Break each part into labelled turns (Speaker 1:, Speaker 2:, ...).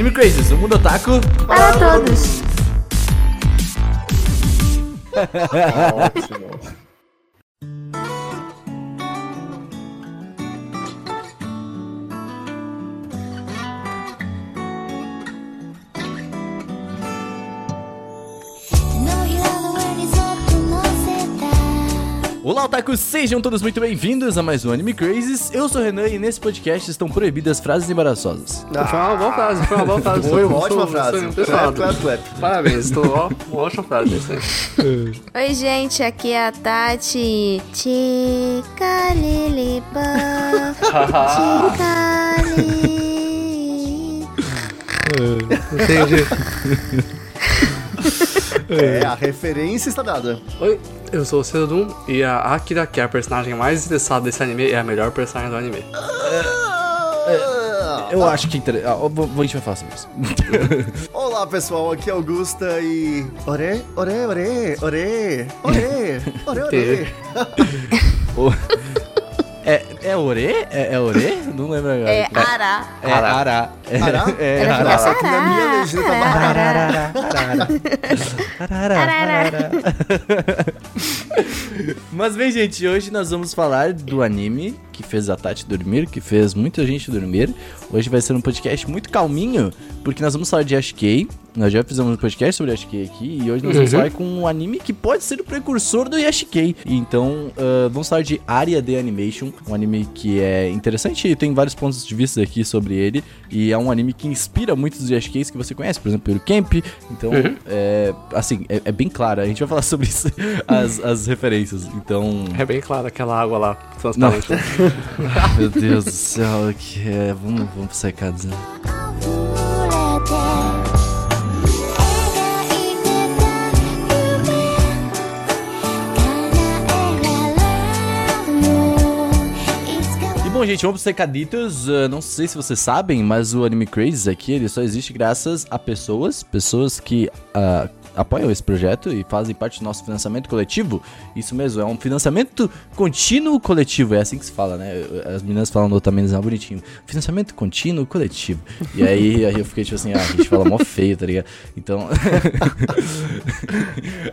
Speaker 1: Anime Crazes, o mundo otaku
Speaker 2: Para todos.
Speaker 3: Ótimo.
Speaker 1: Olá, otakus! Sejam todos muito bem-vindos a mais um Anime Crazes. Eu sou o Renan e nesse podcast estão proibidas frases embaraçosas.
Speaker 4: Foi uma boa frase, foi uma boa frase.
Speaker 3: Foi uma ótima frase. Clap, clap, clap.
Speaker 4: Parabéns, estou ó, uma ótima frase.
Speaker 2: Oi, gente, aqui é a Tati. Chica Lilipa. Chica Li.
Speaker 4: Entendi.
Speaker 3: É, a referência está dada.
Speaker 4: Oi, eu sou o Cedum e a Akira, que é a personagem mais interessada desse anime, é a melhor personagem do anime.
Speaker 1: Eu acho que... Inter... Ah, vou- vou- a gente vai falar sobre isso.
Speaker 3: Olá pessoal, aqui é Augusta e. Ore, ore, ore, ore, ore, ore, ore.
Speaker 1: O- é, é Ore? É, é Ore? Não lembro agora.
Speaker 2: É Ara.
Speaker 1: É Ara. É,
Speaker 3: Ará?
Speaker 1: é
Speaker 2: Ela
Speaker 1: Ara.
Speaker 3: Nossa, aqui na minha legenda tá
Speaker 2: Arara.
Speaker 1: Mas bem, gente, hoje nós vamos falar do anime que fez a Tati dormir, que fez muita gente dormir. Hoje vai ser um podcast muito calminho, porque nós vamos falar de Ashkei. Nós já fizemos um podcast sobre Ashkei aqui, e hoje nós vamos
Speaker 4: Uhum.
Speaker 1: falar com um anime que pode ser o precursor do Yashikei. Então, ah, vamos falar de Aria The Animation, um anime que é interessante e tem vários pontos de vista aqui sobre ele. E é um anime que inspira muitos dos Yashikeis que você conhece, por exemplo, pelo Camp. Então,
Speaker 4: Uhum.
Speaker 1: é, assim, é, é bem claro. A gente vai falar sobre isso, as, as referências. Então,
Speaker 4: É bem claro aquela água lá, transparente.
Speaker 1: meu Deus do céu, que é, vamos, vamos secar dizendo. Bom, gente, vamos pro secaditos. Uh, não sei se vocês sabem, mas o Anime Crazes aqui, ele só existe graças a pessoas, pessoas que ah, apoiam esse projeto e fazem parte do nosso financiamento coletivo. Isso mesmo, é um financiamento contínuo coletivo, é assim que se fala, né? As meninas falam Otamenes mais bonitinho. Financiamento contínuo coletivo. E aí, aí eu fiquei tipo assim, ah, a gente fala mó feio, tá ligado? Então...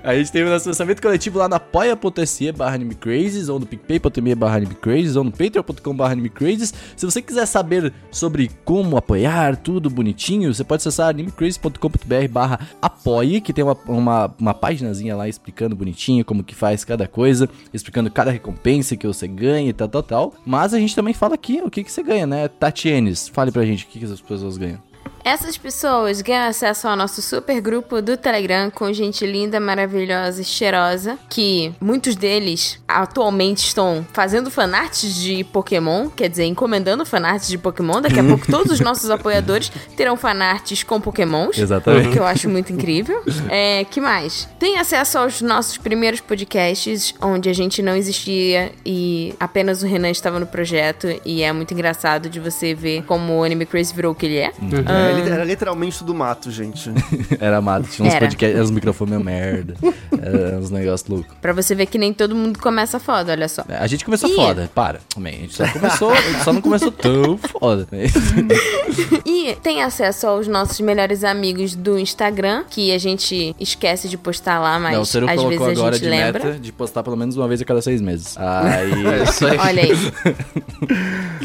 Speaker 1: a gente tem o nosso financiamento coletivo lá no apoia.se barra animecrazes, ou no picpay.me barra animecrazes, ou no patreon.com barra animecrazes. Se você quiser saber sobre como apoiar, tudo bonitinho, você pode acessar animecrazes.com.br barra apoie, que tem uma, uma, uma paginazinha lá explicando bonitinho como que faz cada coisa, explicando cada recompensa que você ganha e tal, tal, tal. Mas a gente também fala aqui o que, que você ganha, né? Tatienes, fale pra gente o que, que as pessoas ganham.
Speaker 2: Essas pessoas ganham acesso ao nosso super grupo do Telegram com gente linda, maravilhosa e cheirosa, que muitos deles atualmente estão fazendo fanarts de Pokémon, quer dizer, encomendando fanarts de Pokémon. Daqui a pouco todos os nossos apoiadores terão fanarts com Pokémons.
Speaker 1: Exatamente.
Speaker 2: O que eu acho muito incrível. É, que mais? Tem acesso aos nossos primeiros podcasts, onde a gente não existia e apenas o Renan estava no projeto. E é muito engraçado de você ver como o Anime Crazy virou o que ele é.
Speaker 3: É, li- era literalmente tudo mato, gente.
Speaker 1: Era mato, tinha uns
Speaker 2: Era.
Speaker 1: podcasts, uns microfones meio merda, era uns negócios loucos.
Speaker 2: Pra você ver que nem todo mundo começa foda, olha só.
Speaker 1: A gente começou
Speaker 2: Ih.
Speaker 1: foda, para. Também, a gente só começou, a gente só não começou tão foda. né?
Speaker 2: E tem acesso aos nossos melhores amigos do Instagram, que a gente esquece de postar lá, mas
Speaker 1: não, o
Speaker 2: às vezes
Speaker 1: colocou
Speaker 2: a
Speaker 1: agora
Speaker 2: gente
Speaker 1: de
Speaker 2: lembra.
Speaker 1: meta de postar pelo menos uma vez a cada seis meses. Aí.
Speaker 4: É isso aí.
Speaker 2: Olha aí.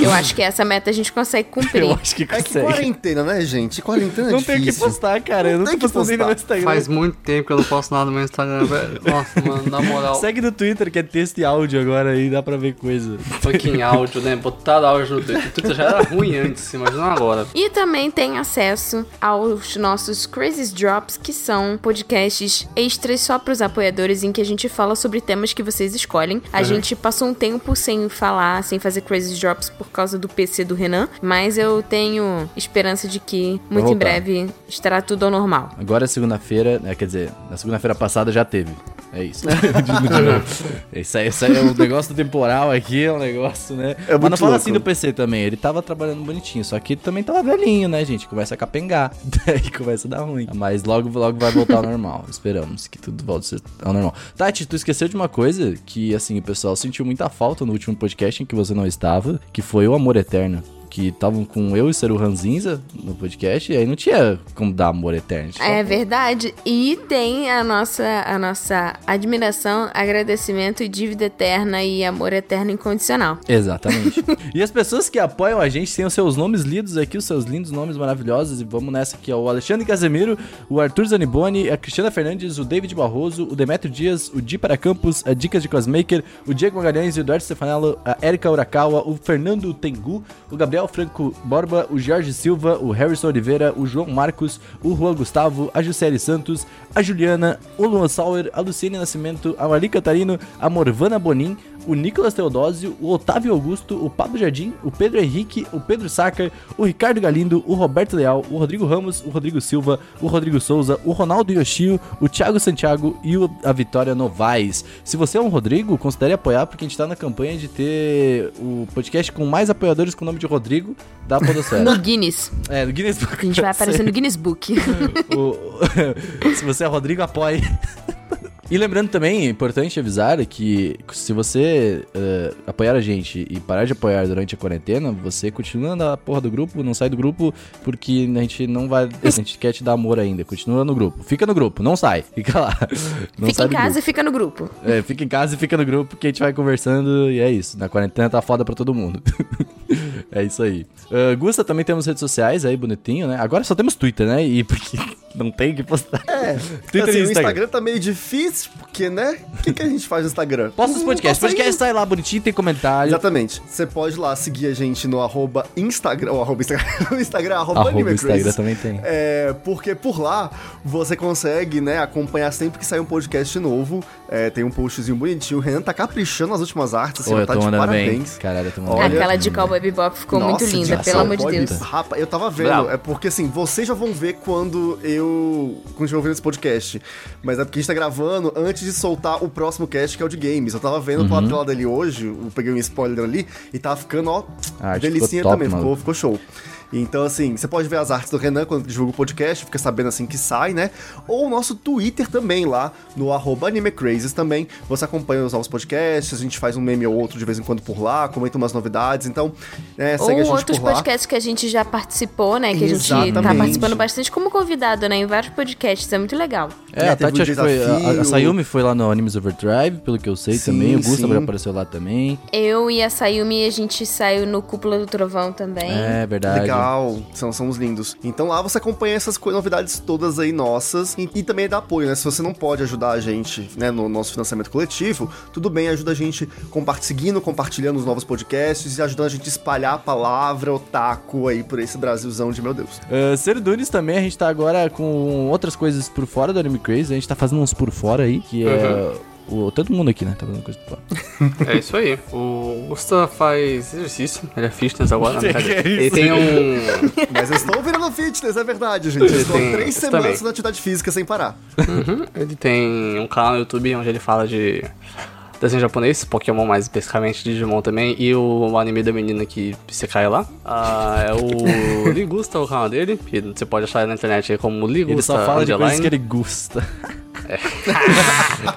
Speaker 2: Eu acho que essa meta a gente consegue cumprir.
Speaker 1: eu acho que
Speaker 3: É que
Speaker 1: consegue.
Speaker 3: quarentena, né, gente? Quarentena é
Speaker 1: não tem o que
Speaker 3: difícil.
Speaker 1: postar, cara. Eu não
Speaker 3: Tem
Speaker 1: tô
Speaker 3: que
Speaker 1: postando nem no meu
Speaker 3: postar.
Speaker 1: Instagram.
Speaker 4: Faz muito tempo que eu não posto nada no meu Instagram, velho. Nossa, mano, na moral.
Speaker 1: Segue no Twitter, que é texto e áudio agora aí, dá pra ver coisa.
Speaker 4: Fucking áudio, né? Botaram áudio no Twitter. O Twitter já era ruim antes, imagina agora.
Speaker 2: E também tem acesso aos nossos Crazy Drops, que são podcasts extras só pros apoiadores, em que a gente fala sobre temas que vocês escolhem. A gente passou um tempo sem falar, sem fazer Crazy Drops por causa do PC do Renan, mas eu tenho esperança de que muito em breve estará tudo ao normal.
Speaker 1: Agora é segunda-feira, né, quer dizer, na segunda-feira passada já teve. É isso. De novo. isso, aí, isso aí é um negócio temporal aqui, é um negócio, né?
Speaker 3: É
Speaker 1: Mas não fala
Speaker 3: louco.
Speaker 1: assim do PC também. Ele tava trabalhando bonitinho, só que ele também tava velhinho, né, gente? Começa a capengar. Daí começa a dar ruim. Mas logo, logo vai voltar ao normal. Esperamos que tudo volte a ser ao normal. Tati, tu esqueceu de uma coisa que, assim, o pessoal sentiu muita falta no último podcast em que você não estava, que foi o amor eterno. Que estavam com eu e Seru Ranzinza no podcast, e aí não tinha como dar amor eterno.
Speaker 2: É verdade. E tem a nossa, a nossa admiração, agradecimento e dívida eterna e amor eterno incondicional.
Speaker 1: Exatamente. e as pessoas que apoiam a gente têm os seus nomes lidos aqui, os seus lindos nomes maravilhosos. E vamos nessa aqui, ó. O Alexandre Casemiro, o Arthur Zaniboni, a Cristiana Fernandes, o David Barroso, o Demetrio Dias, o Di para Campos, a Dicas de Cosmaker, o Diego Magalhães, o Eduardo Stefanello, a Erika Urakawa, o Fernando Tengu, o Gabriel Franco Borba, o Jorge Silva, o Harrison Oliveira, o João Marcos, o Juan Gustavo, a Juscelie Santos, a Juliana, o Luan Sauer, a Luciene Nascimento, a Marli Catarino, a Morvana Bonin, o Nicolas Teodósio, o Otávio Augusto, o Pablo Jardim, o Pedro Henrique, o Pedro Sacker, o Ricardo Galindo, o Roberto Leal, o Rodrigo Ramos, o Rodrigo Silva, o Rodrigo Souza, o Ronaldo Yoshio, o Thiago Santiago e o- a Vitória Novaes. Se você é um Rodrigo, considere apoiar, porque a gente tá na campanha de ter o podcast com mais apoiadores com o nome de Rodrigo da Podosfera.
Speaker 2: No Guinness.
Speaker 1: é, no Guinness Book.
Speaker 2: A gente vai aparecer no Guinness Book.
Speaker 1: O- se você é Rodrigo, apoie. E lembrando também, é importante avisar que se você eh, apoiar a gente e parar de apoiar durante a quarentena, você continua na porra do grupo, não sai do grupo, porque a gente não vai. A gente quer te dar amor ainda. Continua no grupo. Fica no grupo, não sai. Fica lá. Não
Speaker 2: fica em casa
Speaker 1: grupo.
Speaker 2: e fica no grupo.
Speaker 1: É, fica em casa e fica no grupo que a gente vai conversando e é isso. Na quarentena tá foda pra todo mundo. é isso aí. Uh, Gusta, também temos redes sociais aí, bonitinho, né? Agora só temos Twitter, né? E porque não tem o que postar. É, Twitter
Speaker 3: assim,
Speaker 1: e
Speaker 3: o
Speaker 1: Instagram.
Speaker 3: Instagram tá meio difícil, porque, né? O que, que a gente faz no Instagram?
Speaker 1: Posta os
Speaker 3: Não
Speaker 1: podcasts.
Speaker 3: posta
Speaker 1: Podcast sai lá bonitinho, tem comentário.
Speaker 3: Exatamente. Você pode lá seguir a gente no arroba Instagram, ou arroba Instagram, no Instagram, arroba,
Speaker 1: Arroba Instagram também tem.
Speaker 3: É, porque por lá você consegue, né, acompanhar sempre que sai um podcast novo. É, tem um postzinho bonitinho. O Renan tá caprichando nas últimas artes, assim,
Speaker 1: Ô,
Speaker 3: tá de
Speaker 1: mandando bem.
Speaker 3: parabéns.
Speaker 1: Caralho, eu tô mandando
Speaker 3: Olha.
Speaker 2: Aquela de Cowboy Bebop ficou muito
Speaker 3: Nossa,
Speaker 2: linda,
Speaker 3: de
Speaker 2: pelo amor de Deus.
Speaker 3: Bebop. Rapaz, eu tava vendo,
Speaker 4: Bravo.
Speaker 3: é porque assim, vocês já vão ver quando eu continuo ouvindo esse podcast. Mas é porque a gente tá gravando antes de soltar o próximo cast, que é o de games. Eu tava vendo
Speaker 1: Uhum.
Speaker 3: a tela dele hoje, eu peguei um spoiler ali, e tava ficando, ó,
Speaker 1: A arte
Speaker 3: delicinha
Speaker 1: ficou top,
Speaker 3: também, ficou, ficou show. Então, assim, você pode ver as artes do Renan quando divulga o podcast, fica sabendo assim que sai, né? Ou o nosso Twitter também lá, no arroba AnimeCrazes também. Você acompanha os novos podcasts, a gente faz um meme ou outro de vez em quando por lá, comenta umas novidades. Então, é, segue a
Speaker 2: Ou
Speaker 3: gente
Speaker 2: outros
Speaker 3: por lá.
Speaker 2: podcasts que a gente já participou, né? Que a gente tá
Speaker 3: Exatamente.
Speaker 2: participando bastante como convidado, né? Em vários podcasts. É muito legal.
Speaker 1: É,
Speaker 3: É,
Speaker 1: a Tati acho que foi. A, a. Sayumi foi lá no Animes Overdrive, pelo que eu sei
Speaker 3: Sim,
Speaker 1: também. O. Gustavo apareceu lá também.
Speaker 2: Eu e a Sayumi, a gente saiu no Cúpula do Trovão também.
Speaker 1: É verdade.
Speaker 3: Legal, são, são os lindos. Então lá você acompanha essas novidades todas aí nossas e, e também dá apoio, né? Se você não pode ajudar a gente, né, no nosso financiamento coletivo, tudo bem, ajuda a gente seguindo, compartilhando os novos podcasts e ajudando a gente a espalhar a palavra otaku aí por esse Brasilzão de meu Deus.
Speaker 1: Uh, Serdunes também, a gente tá agora com outras coisas por fora do Anime Crazy. A gente tá fazendo uns por fora aí, que é. O, todo mundo aqui, né? Tá fazendo coisa por fora.
Speaker 4: É isso aí. O Gusta faz exercício, ele é fitness agora.
Speaker 1: Que
Speaker 4: né?
Speaker 1: que é
Speaker 4: ele tem um.
Speaker 3: Mas eu estou virando fitness, é verdade, gente. Eu estou
Speaker 4: Tem
Speaker 3: três semanas
Speaker 4: também.
Speaker 3: na atividade física sem parar.
Speaker 4: Uhum, ele tem um canal no YouTube onde ele fala de desenho japonês, Pokémon mais especificamente, Digimon também, e o anime da menina que você cai lá. Ah, é o Ligusta, o canal dele, que você pode achar na internet aí como Ligusta
Speaker 1: Ele só fala de coisas que ele gosta.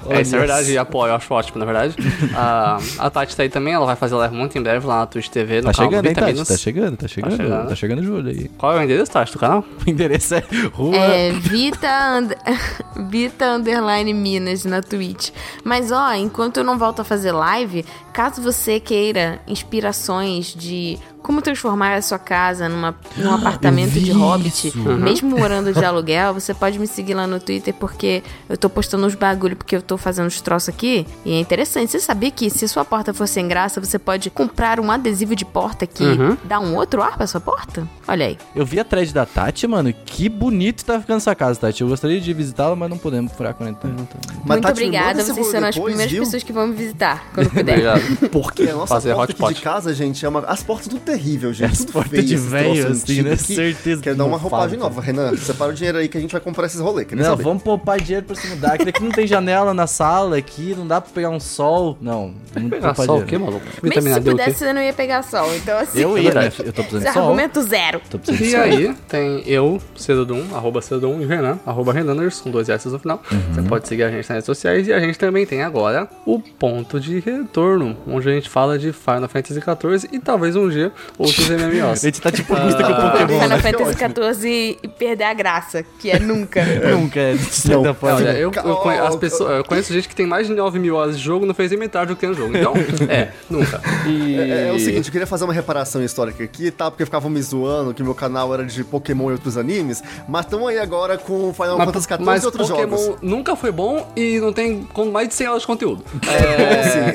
Speaker 4: É, isso é verdade, e apoio, eu acho ótimo, na verdade. Ah, a Tati tá aí também, ela vai fazer live muito em breve lá na Twitch TV, no
Speaker 1: Tá
Speaker 4: canal
Speaker 1: chegando, hein, Tati? Tá chegando, tá chegando.
Speaker 4: chegando.
Speaker 1: Tá chegando julho aí.
Speaker 4: Qual é o endereço, Tati, do canal?
Speaker 1: O endereço é rua.
Speaker 2: É, Vita, and... Vita Underline Minas na Twitch. Mas ó, enquanto eu não volto a fazer live, caso você queira inspirações de como transformar a sua casa numa, num apartamento
Speaker 1: vi
Speaker 2: de hobbit,
Speaker 1: isso.
Speaker 2: mesmo morando de aluguel, você pode me seguir lá no Twitter porque eu tô postando uns bagulho porque eu tô fazendo uns troços aqui. E é interessante. Você sabia que se sua porta for sem graça, você pode comprar um adesivo de porta que
Speaker 4: Uhum.
Speaker 2: dá um outro ar pra sua porta? Olha aí.
Speaker 1: Eu vi a thread da Tati, mano. Que bonito tá ficando essa casa, Tati. Eu gostaria de visitá-la, mas não podemos furar.
Speaker 3: Mas,
Speaker 2: Muito
Speaker 3: Tati,
Speaker 2: obrigada, vocês serão as
Speaker 3: depois,
Speaker 2: primeiras
Speaker 3: viu?
Speaker 2: pessoas que vão me visitar quando puder.
Speaker 4: Obrigado.
Speaker 3: Porque a nossa
Speaker 4: Fazer
Speaker 3: porta aqui
Speaker 4: hotpot.
Speaker 3: de casa, gente, é uma... As portas tudo terrível, gente.
Speaker 1: As
Speaker 3: tudo
Speaker 1: portas
Speaker 3: feio,
Speaker 1: de velho, assim, né?
Speaker 3: que-
Speaker 1: Certeza
Speaker 3: Quero
Speaker 1: que
Speaker 3: dar
Speaker 1: não
Speaker 3: uma roupagem
Speaker 1: fala.
Speaker 3: nova. Renan, separa o dinheiro aí que a gente vai comprar esses rolês. Quer
Speaker 1: Não,
Speaker 3: saber?
Speaker 1: vamos poupar dinheiro pra se mudar. Que daqui não tem janela na sala aqui, não dá pra pegar um sol. Não, vamos
Speaker 4: Pegar sol o quê, maluco?
Speaker 2: Mas
Speaker 4: Vitamina
Speaker 2: se pudesse, você não ia pegar sol. Então, assim,
Speaker 1: Eu ia, né? Eu tô precisando de sol.
Speaker 2: argumento zero.
Speaker 1: Tô precisando
Speaker 4: E
Speaker 1: sol.
Speaker 4: aí, tem eu, Cedodum, arroba Cedodum e Renan, arroba Renaners, com dois S no final. Você
Speaker 1: Uhum.
Speaker 4: pode seguir a gente nas redes sociais e a gente também tem agora o ponto de retorno. Pokémon, onde a gente fala de Final Fantasy XIV e talvez um dia outros
Speaker 1: A
Speaker 4: MMOs.
Speaker 1: gente tá tipo música com Pokémon,
Speaker 2: Final
Speaker 1: né?
Speaker 2: Fantasy XIV e perder a graça, que é nunca.
Speaker 1: Nunca, é, de certa forma.
Speaker 4: Olha, eu, eu, conhe- as pessoas, eu conheço gente que tem mais de 9 mil horas de jogo e não fez nem metade do que tem no jogo. Então, é, nunca. E...
Speaker 3: É, é o seguinte, eu queria fazer uma reparação histórica aqui, tá? Porque ficavam me zoando que meu canal era de Pokémon e outros animes, mas estamos aí agora com Final
Speaker 4: Mas,
Speaker 3: Fantasy XIV e outros
Speaker 4: Pokémon
Speaker 3: jogos.
Speaker 4: nunca foi bom e não tem com mais de 100 horas de conteúdo.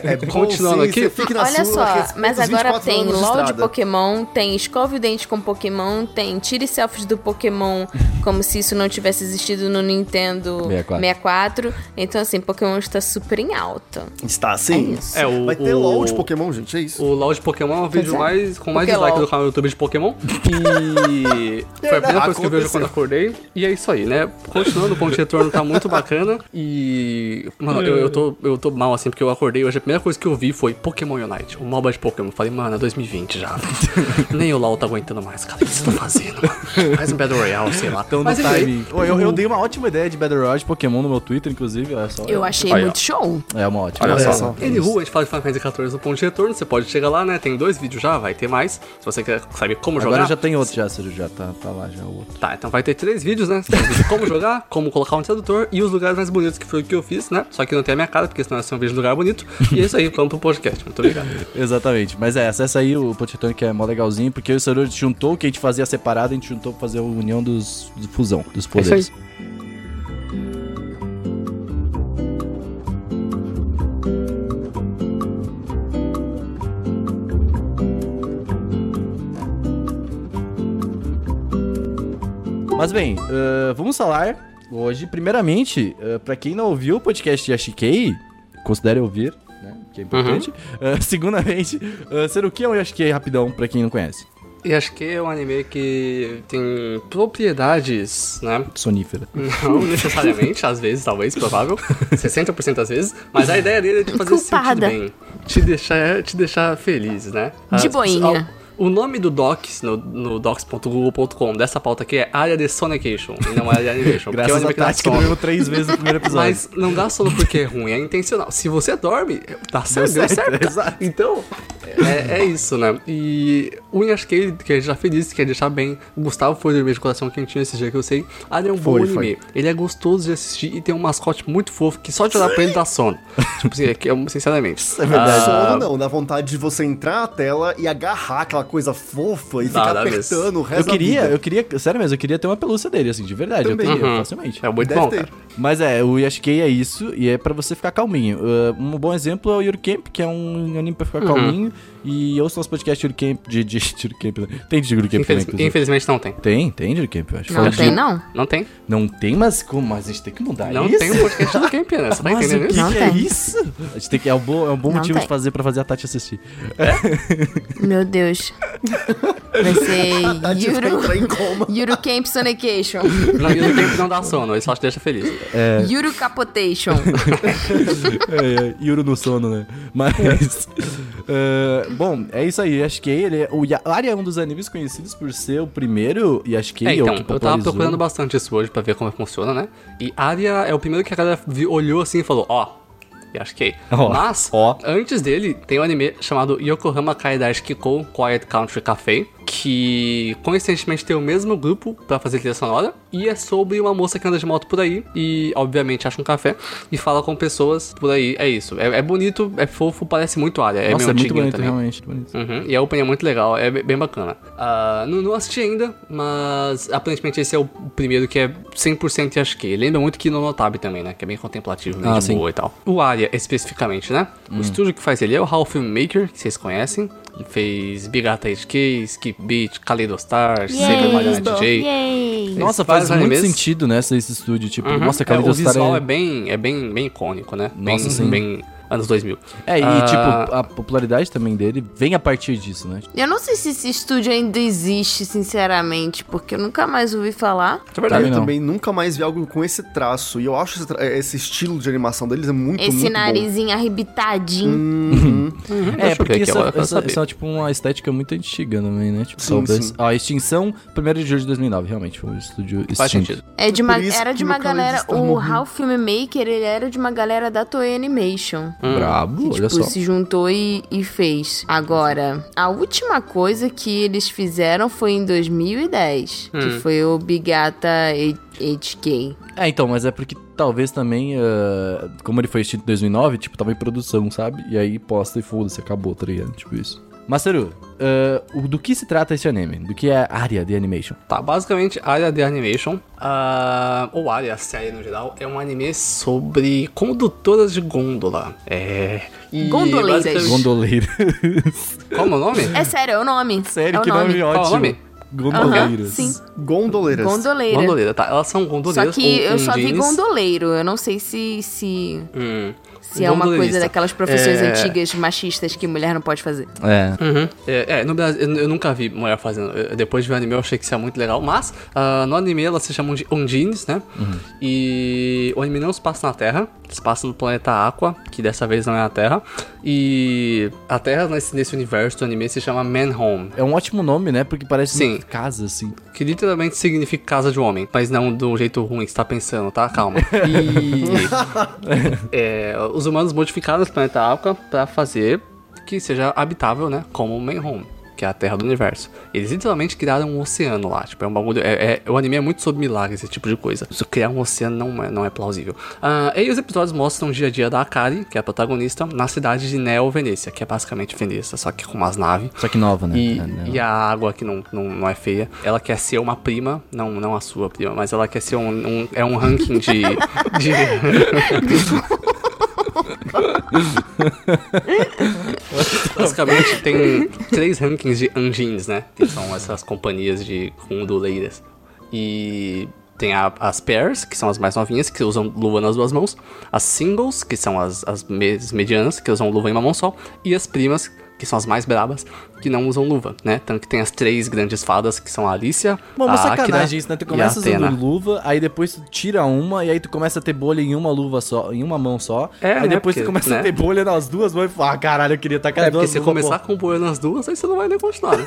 Speaker 3: é bom
Speaker 4: continuando
Speaker 3: sim,
Speaker 4: aqui.
Speaker 3: fique na
Speaker 2: Olha
Speaker 3: sua,
Speaker 2: só, mas agora
Speaker 3: 24
Speaker 2: tem LOL de. Pokémon, tem escove o dente com Pokémon, tem tire selfies do Pokémon, como se isso não tivesse existido no Nintendo
Speaker 1: 64.
Speaker 2: 64. Então, assim, Pokémon está super em alta.
Speaker 3: Está sim.
Speaker 2: É isso.
Speaker 4: É, o,
Speaker 3: Vai ter
Speaker 4: o,
Speaker 3: LOL de Pokémon, gente, é isso.
Speaker 4: O LOL de Pokémon é o vídeo
Speaker 2: é.
Speaker 4: mais, com mais dislike do canal do YouTube de Pokémon. E foi a primeira coisa que eu vejo quando acordei. E é isso aí, né? Continuando, o ponto de retorno tá muito bacana. E. Mano, eu, eu, tô, eu tô mal assim, porque eu acordei hoje. A primeira coisa que eu vi foi Pokémon Unite, o MOBA de Pokémon. Falei, mano, é 2020 já. Nem o LOL tá aguentando mais, cara. O que vocês estão fazendo, mano? Faz um Battle Royale, sei lá.
Speaker 1: Então no
Speaker 4: Mas enfim,
Speaker 1: timing. Ô, eu, eu dei uma ótima ideia de Battle Royale de Pokémon no meu Twitter, inclusive. Olha só.
Speaker 2: Eu achei
Speaker 4: Aí, ó.
Speaker 2: muito show.
Speaker 1: É uma ótima
Speaker 4: Olha
Speaker 1: ideia.
Speaker 4: só, Anywho, a gente fala de Final Fantasy XIV no ponto de retorno, você pode chegar lá, né? Tem dois vídeos já, vai ter mais. Se você quer saber como
Speaker 1: Agora
Speaker 4: jogar.
Speaker 1: já tem outro, já, Ciro, já tá, tá lá já o outro.
Speaker 4: Tá, então vai ter três vídeos, né? Vídeo como jogar, como colocar um tradutor e os lugares mais bonitos que foi o que eu fiz, né? Só que não tem a minha cara, porque senão ia ser um vídeo de lugar bonito. E é isso aí, vamos pro podcast. Muito obrigado.
Speaker 1: Exatamente. Mas é, acessa aí o Potetone que é mó legalzinho, porque eu e o Saru juntou o que a gente fazia separado, a gente juntou pra fazer a união dos, do fusão, dos poderes. Mas bem, ah, vamos falar hoje, primeiramente, uh, para quem não ouviu o podcast de Yashikei, considere ouvir? Que é importante. Segundamente, uh, ser o que é um Yashikei rapidão, pra quem não conhece?
Speaker 4: E acho que é um anime que tem propriedades, né?
Speaker 1: Sonífera.
Speaker 4: Não necessariamente, às vezes, talvez, provável. 60% às vezes. Mas a ideia dele é de fazer sentido
Speaker 2: Culpada.
Speaker 4: bem. Te deixar, te deixar feliz, né?
Speaker 2: De
Speaker 4: As-
Speaker 2: boinha.
Speaker 4: O nome do docs, no, no docs.google.com, dessa pauta aqui é área de Sonication, e não área de animation. porque é um
Speaker 1: Graças
Speaker 4: que dá
Speaker 1: tática do três vezes no primeiro episódio.
Speaker 4: Mas não dá sono porque é ruim, é intencional. Se você dorme, tá certo, deu
Speaker 1: certo,
Speaker 4: certo.
Speaker 1: exato.
Speaker 4: Então, é, é isso, né? E o Inhasque, que a gente já feliz, quer deixar bem. O Gustavo foi dormir de coração quentinho esse dia que eu sei. Ah, ele é um bom
Speaker 3: Foi,
Speaker 4: anime. Ele é gostoso de assistir e tem um mascote muito fofo que só de olhar pra ele dá sono. tipo assim, é que, é- sinceramente.
Speaker 1: é verdade.
Speaker 3: Sono não, dá vontade de você entrar na tela e agarrar aquela coisa fofa e
Speaker 4: Dá,
Speaker 3: ficar apertando o
Speaker 1: Eu
Speaker 3: resto
Speaker 1: queria,
Speaker 3: da vida.
Speaker 1: eu queria, sério mesmo, eu queria ter uma pelúcia dele, assim, de verdade.
Speaker 3: Também.
Speaker 1: Eu teria,
Speaker 4: Uhum.
Speaker 1: facilmente.
Speaker 4: É muito
Speaker 3: Deve
Speaker 4: bom,
Speaker 3: ter.
Speaker 4: cara.
Speaker 1: Mas é, o Yashikei é isso, e é pra você ficar calminho. Uh, um bom exemplo é o Yuri Camp, que é um anime pra
Speaker 4: Uhum.
Speaker 1: ficar calminho. E ouça nosso podcast Yuri Camp, de, de, Camp, né? Tem de Yuri Camp
Speaker 4: Infeliz-
Speaker 1: também,
Speaker 4: infelizmente não tem.
Speaker 1: Tem, tem de Yuri Camp, eu acho.
Speaker 2: Não
Speaker 1: Fala
Speaker 2: tem,
Speaker 1: de-
Speaker 2: não.
Speaker 4: Não tem.
Speaker 1: Não tem, mas como? Mas a gente tem que mudar
Speaker 4: Não
Speaker 1: isso?
Speaker 4: tem um podcast do Camp, né? Você tá
Speaker 1: Mas
Speaker 4: entendendo
Speaker 1: o que,
Speaker 4: isso?
Speaker 2: Não
Speaker 1: que é isso? A gente tem que, é um bom, é um bom
Speaker 2: Não
Speaker 1: motivo
Speaker 2: tem.
Speaker 1: de fazer pra fazer a Tati assistir.
Speaker 2: Meu Deus. Vai ser Yuru. Yuru Camp Sonication.
Speaker 4: Não, o Camp não dá sono, ele só te deixa feliz.
Speaker 2: Yuru Capotation.
Speaker 1: é, é, Yuro no sono, né? Mas. eh, bom, é isso aí. Yashikei, ele é, o Aria é um dos animes conhecidos por ser o primeiro Yashikei.
Speaker 4: É,
Speaker 1: ou
Speaker 4: então,
Speaker 1: que
Speaker 4: eu tava procurando bastante isso hoje pra ver como funciona, né? E Aria é o primeiro que a galera olhou assim e falou, ó, Yashikei.
Speaker 1: Ó,
Speaker 4: Mas,
Speaker 1: ó.
Speaker 4: antes dele, tem um anime chamado Yokohama Kaidashi Kiko Quiet Country Cafe, que coincidentemente tem o mesmo grupo pra fazer trilha sonora, e é sobre uma moça que anda de moto por aí, e obviamente acha um café, e fala com pessoas por aí. É isso. É, é bonito, é fofo, parece muito Aria. É
Speaker 1: Nossa,
Speaker 4: meio
Speaker 1: é muito bonito,
Speaker 4: também.
Speaker 1: realmente. Bonito.
Speaker 4: Uhum, e a opening é muito legal, é bem bem bacana. Ah, não, não assisti ainda, mas aparentemente esse é o primeiro que é 100% Yashikei. Lembra muito que no Notabe também, né? Que é bem contemplativo, meio
Speaker 1: Ah,
Speaker 4: de
Speaker 1: sim.
Speaker 4: boa e tal. O Aria, especificamente, né? O estúdio que faz ele é o Half Filmmaker, que vocês conhecem. Ele fez Bigata HK, Skip Beat, Kaleido Star, Saber Mariana DJ.
Speaker 2: Yay!
Speaker 1: Nossa,
Speaker 4: faz
Speaker 1: faz muito sentido, né? Esse esse estúdio. Tipo,
Speaker 4: Uhum.
Speaker 1: nossa,
Speaker 4: é,
Speaker 1: Kalido
Speaker 4: o
Speaker 1: Star
Speaker 4: visual é...
Speaker 1: é...
Speaker 4: bem, é bem, bem icônico, né?
Speaker 1: Nossa,
Speaker 4: bem,
Speaker 1: sim.
Speaker 4: bem anos 2000.
Speaker 1: É, e
Speaker 4: Ah,
Speaker 1: tipo, a popularidade também dele vem a partir disso, né?
Speaker 2: Eu não sei se esse estúdio ainda existe, sinceramente, porque eu nunca mais ouvi falar.
Speaker 4: É verdade.
Speaker 1: Também
Speaker 3: Eu
Speaker 1: não.
Speaker 3: também nunca mais vi algo com esse traço. E eu acho esse, esse estilo de animação deles é muito,
Speaker 2: Esse
Speaker 3: muito
Speaker 2: narizinho arrebitadinho.
Speaker 3: Uhum.
Speaker 1: É,
Speaker 4: Deixa eu
Speaker 1: porque isso,
Speaker 4: pra
Speaker 1: essa, isso é tipo uma estética muito antiga também, né? Tipo,
Speaker 3: Sim, sim.
Speaker 1: Ó, a extinção, 1 de julho de 2009, realmente. Foi um estúdio
Speaker 4: Faz
Speaker 1: extinto.
Speaker 4: sentido.
Speaker 2: É de
Speaker 3: Por
Speaker 2: uma, era de uma galera.
Speaker 3: Kaleidostar
Speaker 2: O. Ralph Filmmaker, ele era de uma galera da Toei Animation.
Speaker 1: Brabo, olha
Speaker 2: tipo,
Speaker 1: só.
Speaker 2: se juntou e, e fez. Agora, a última coisa que eles fizeram foi em 2010, que foi o Bigata HK.
Speaker 1: É, então, mas é porque talvez também, ah, como ele foi extinto em 2009, tipo, tava em produção, sabe? E aí posta e foda-se, acabou, tá ligado? Tipo isso. Masaru, o- do que se trata esse anime? Do que é área de animation?
Speaker 4: Tá, basicamente, área de animation, ah, ou área, série no geral, é um anime sobre condutoras de gôndola. É. E
Speaker 2: Gondoleiras.
Speaker 4: basicamente-
Speaker 1: Gondoleiras.
Speaker 4: Como é o nome?
Speaker 2: É sério, é o nome.
Speaker 1: Sério,
Speaker 2: é o
Speaker 1: que nome,
Speaker 2: nome.
Speaker 4: Qual é o
Speaker 1: ótimo.
Speaker 4: nome?
Speaker 1: Gondoleiras.
Speaker 2: Sim,
Speaker 3: Gondoleiras.
Speaker 2: gondoleira.
Speaker 4: Gondoleira, tá? Elas são
Speaker 2: Só
Speaker 4: gondoleiras.
Speaker 2: que
Speaker 4: com-
Speaker 2: eu
Speaker 4: com
Speaker 2: só vi
Speaker 4: jeans.
Speaker 2: gondoleiro. Eu não sei se se,
Speaker 4: Hum.
Speaker 2: Se é uma coisa
Speaker 4: Gondoleirista.
Speaker 2: daquelas profissões
Speaker 4: É.
Speaker 2: antigas machistas que mulher não pode fazer.
Speaker 1: É.
Speaker 4: Uhum. É, é, no Brasil, eu, eu nunca vi mulher fazendo. Eu- depois de ver o anime, eu achei que isso é muito legal. Mas, ah, no anime, elas se chamam de Ondines, né? E o anime não se passa na Terra, se passa no planeta Aqua, que dessa vez não é a Terra. E a Terra, nesse, nesse universo do anime, se chama Man Home,
Speaker 1: É um ótimo nome, né? Porque parece
Speaker 4: Sim.
Speaker 1: uma casa, assim.
Speaker 4: Que literalmente significa casa de homem, mas não do jeito ruim que você tá pensando, tá? Calma. E é, os humanos modificaram esse planeta Aqua pra fazer que seja habitável, né? Como o Man Home. Que é a terra do universo. Eles literalmente criaram um oceano lá. Tipo, é um bagulho. É, é- o anime é muito sobre milagres, esse tipo de coisa. Isso criar um oceano não é, não é plausível. Ah, e os episódios mostram o dia a dia da Akari, que é a protagonista, na cidade de Neo Venecia, que é basicamente Veneza, só que com umas naves.
Speaker 1: Só que nova, né?
Speaker 4: E,
Speaker 1: É,
Speaker 4: e a água que não, não, não é feia. Ela quer ser uma prima, não, não a sua prima, mas ela quer ser um. um- é um ranking de. de... Basicamente tem três rankings de Anjins, né? Que são essas companhias de condoleiras. E tem a- as pairs, que são as mais novinhas, que usam luva nas duas mãos. As singles, que são as, as me- medianas, que usam luva em uma mão só. E as primas, que são as mais brabas, que não usam luva, né? Tanto que tem as três grandes fadas, que são a Alicia,
Speaker 1: Mano,
Speaker 4: a
Speaker 1: sacanagem isso, né? Tu começa usando luva, aí depois tu tira uma, e aí tu começa a ter bolha em uma luva só, em uma mão só.
Speaker 4: É,
Speaker 1: aí
Speaker 4: né,
Speaker 1: depois
Speaker 4: porque,
Speaker 1: tu começa
Speaker 4: né?
Speaker 1: a ter bolha nas duas mãos e fala, ah, caralho, eu queria estar com as
Speaker 4: É, porque
Speaker 1: duas
Speaker 4: se
Speaker 1: luvas,
Speaker 4: começar com boia nas duas, aí você não vai nem continuar. né?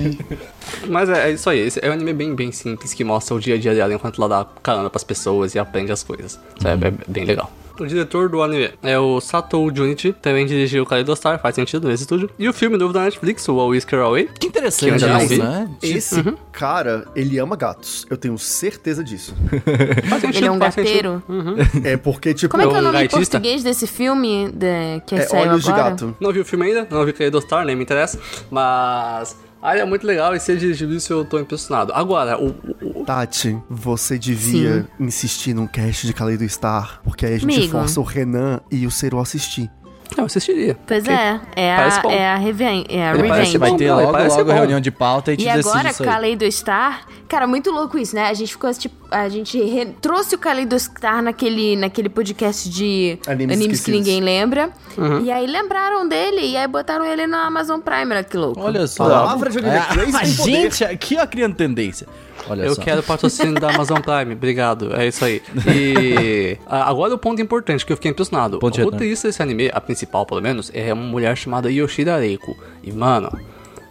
Speaker 4: Mas é, é isso aí. Esse é um anime bem, bem simples que mostra o dia a dia dela enquanto ela dá carona pras pessoas e aprende as coisas. Isso é, é bem legal. O diretor do anime é o Sato Junichi, também dirigiu o Kaleido Star, faz sentido nesse estúdio. E o filme novo da Netflix, o A Whisker Away.
Speaker 1: Que
Speaker 4: Que eu
Speaker 1: interessante
Speaker 4: ainda vi.
Speaker 1: né?
Speaker 3: Esse cara, ele ama gatos. Eu tenho certeza disso.
Speaker 4: Faz sentido,
Speaker 2: Ele é um gateiro.
Speaker 3: É porque, tipo,
Speaker 2: Como é que é o nome em
Speaker 4: gaitista?
Speaker 2: português desse filme de, que
Speaker 3: é
Speaker 2: saiu
Speaker 3: olhos de
Speaker 2: agora?
Speaker 3: gato.
Speaker 4: Não vi o filme ainda, não vi Star, nem me interessa. Mas... Ah, é muito legal e ser dirigido isso eu tô impressionado. Agora, o, o-
Speaker 3: Tati, você devia insistir num cast de Kaleido Star, porque aí a gente
Speaker 2: Amigo.
Speaker 3: força o Renan e o Cero a assistir.
Speaker 4: Eu assistiria.
Speaker 2: Pois é, é a,
Speaker 4: bom.
Speaker 2: é a Reven é a
Speaker 4: Ele
Speaker 2: Revenge.
Speaker 1: Vai ter logo, logo
Speaker 4: bom.
Speaker 1: reunião de pauta e
Speaker 2: E agora,
Speaker 1: isso aí.
Speaker 2: Kaleido Star, cara, muito louco isso, né? A gente ficou tipo, a gente re- trouxe o Kaleido Star naquele, naquele podcast de
Speaker 3: Animes
Speaker 2: animes, que ninguém lembra. E aí lembraram dele e aí botaram ele na Amazon Prime, olha que louco.
Speaker 1: Olha só.
Speaker 3: Palavra de anime crazy
Speaker 1: a gente aqui, ó, criando tendência. Olha
Speaker 4: Eu
Speaker 1: só.
Speaker 4: quero patrocínio da Amazon Prime, obrigado. É isso aí. E agora o ponto importante que eu fiquei impressionado.
Speaker 1: Ponto
Speaker 4: o roteirista desse anime, a principal pelo menos, é uma mulher chamada Yoshida Reiko. E mano,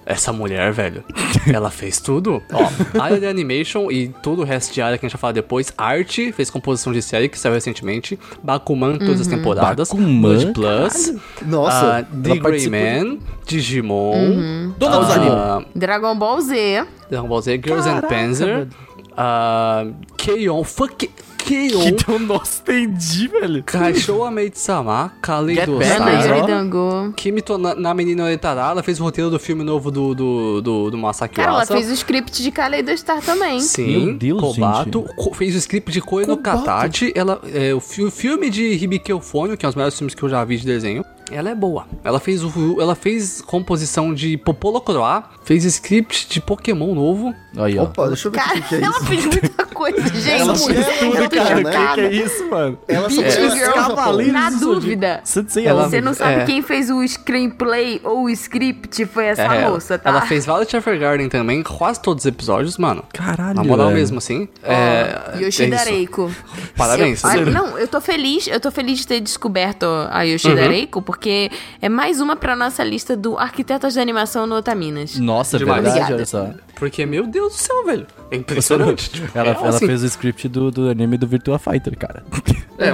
Speaker 4: essa mulher, velho, ela fez tudo. Ó, área de animation e todo o resto de área que a gente vai falar depois. Arte, fez composição de série que saiu recentemente. Bakuman, todas as temporadas.
Speaker 1: Bakuman,
Speaker 4: Blood Plus.
Speaker 3: Nossa,
Speaker 4: ah, The Grey Man, Digimon.
Speaker 1: Dos
Speaker 4: ah,
Speaker 2: Dragon Ball Z.
Speaker 4: Dragon Ball Z, Girls and
Speaker 1: Caraca,
Speaker 4: Panzer,
Speaker 1: velho.
Speaker 4: uh, Keion, fuck, Keion,
Speaker 1: Então, nossa, entendi, velho.
Speaker 4: Kaishou Amei-sama, Kaleido
Speaker 2: Yuri Dango.
Speaker 4: Kimito na, na Menina Oitará, ela fez o roteiro do filme novo do, do, do, do Masaki
Speaker 2: Cara, ela fez o script de Kaleido Star também.
Speaker 4: Sim,
Speaker 1: Meu Deus,
Speaker 4: Kobato, fez o script de Koi no. Katachi, ela, é, o, fi- o filme de Hibiki Eufônio, que é um dos melhores filmes que eu já vi de desenho, ela é boa. Ela fez, o, ela fez composição de Popolo Croá, fez script de Pokémon novo,
Speaker 1: Aí, ó.
Speaker 3: Opa, deixa eu ver o que, que é
Speaker 2: ela
Speaker 3: isso.
Speaker 2: fez muita coisa, gente.
Speaker 3: Ela
Speaker 2: eu
Speaker 3: tudo, cara,
Speaker 1: O
Speaker 3: né?
Speaker 1: que, que é isso, mano?
Speaker 3: Ela só ela-.
Speaker 1: Cavaleiros
Speaker 2: Na
Speaker 1: Zodíaco.
Speaker 2: dúvida.
Speaker 4: Ela-
Speaker 1: ela...
Speaker 2: Você não sabe
Speaker 4: É.
Speaker 2: quem fez o screenplay ou o script foi essa
Speaker 4: É,
Speaker 2: moça, tá?
Speaker 4: Ela fez Violet Evergarden também, quase todos os episódios, mano.
Speaker 1: Caralho,
Speaker 4: Na moral
Speaker 1: velho.
Speaker 4: mesmo, assim. é,
Speaker 2: Yoshida
Speaker 4: é.
Speaker 2: Reiko.
Speaker 4: Parabéns.
Speaker 2: Eu, olha, não, eu tô feliz, eu tô feliz de ter descoberto a Yoshida
Speaker 4: Uhum.
Speaker 2: Reiko, porque é mais uma pra nossa lista do Arquitetas de Animação no Otaminas.
Speaker 1: Nossa, é
Speaker 4: Demais.
Speaker 1: verdade,
Speaker 2: Obrigada.
Speaker 1: olha só.
Speaker 4: Porque, meu Deus do céu, velho. É impressionante. tipo,
Speaker 1: Ela,
Speaker 4: real,
Speaker 1: ela
Speaker 4: assim.
Speaker 1: fez o script do, do anime do Virtua Fighter, cara.
Speaker 4: É,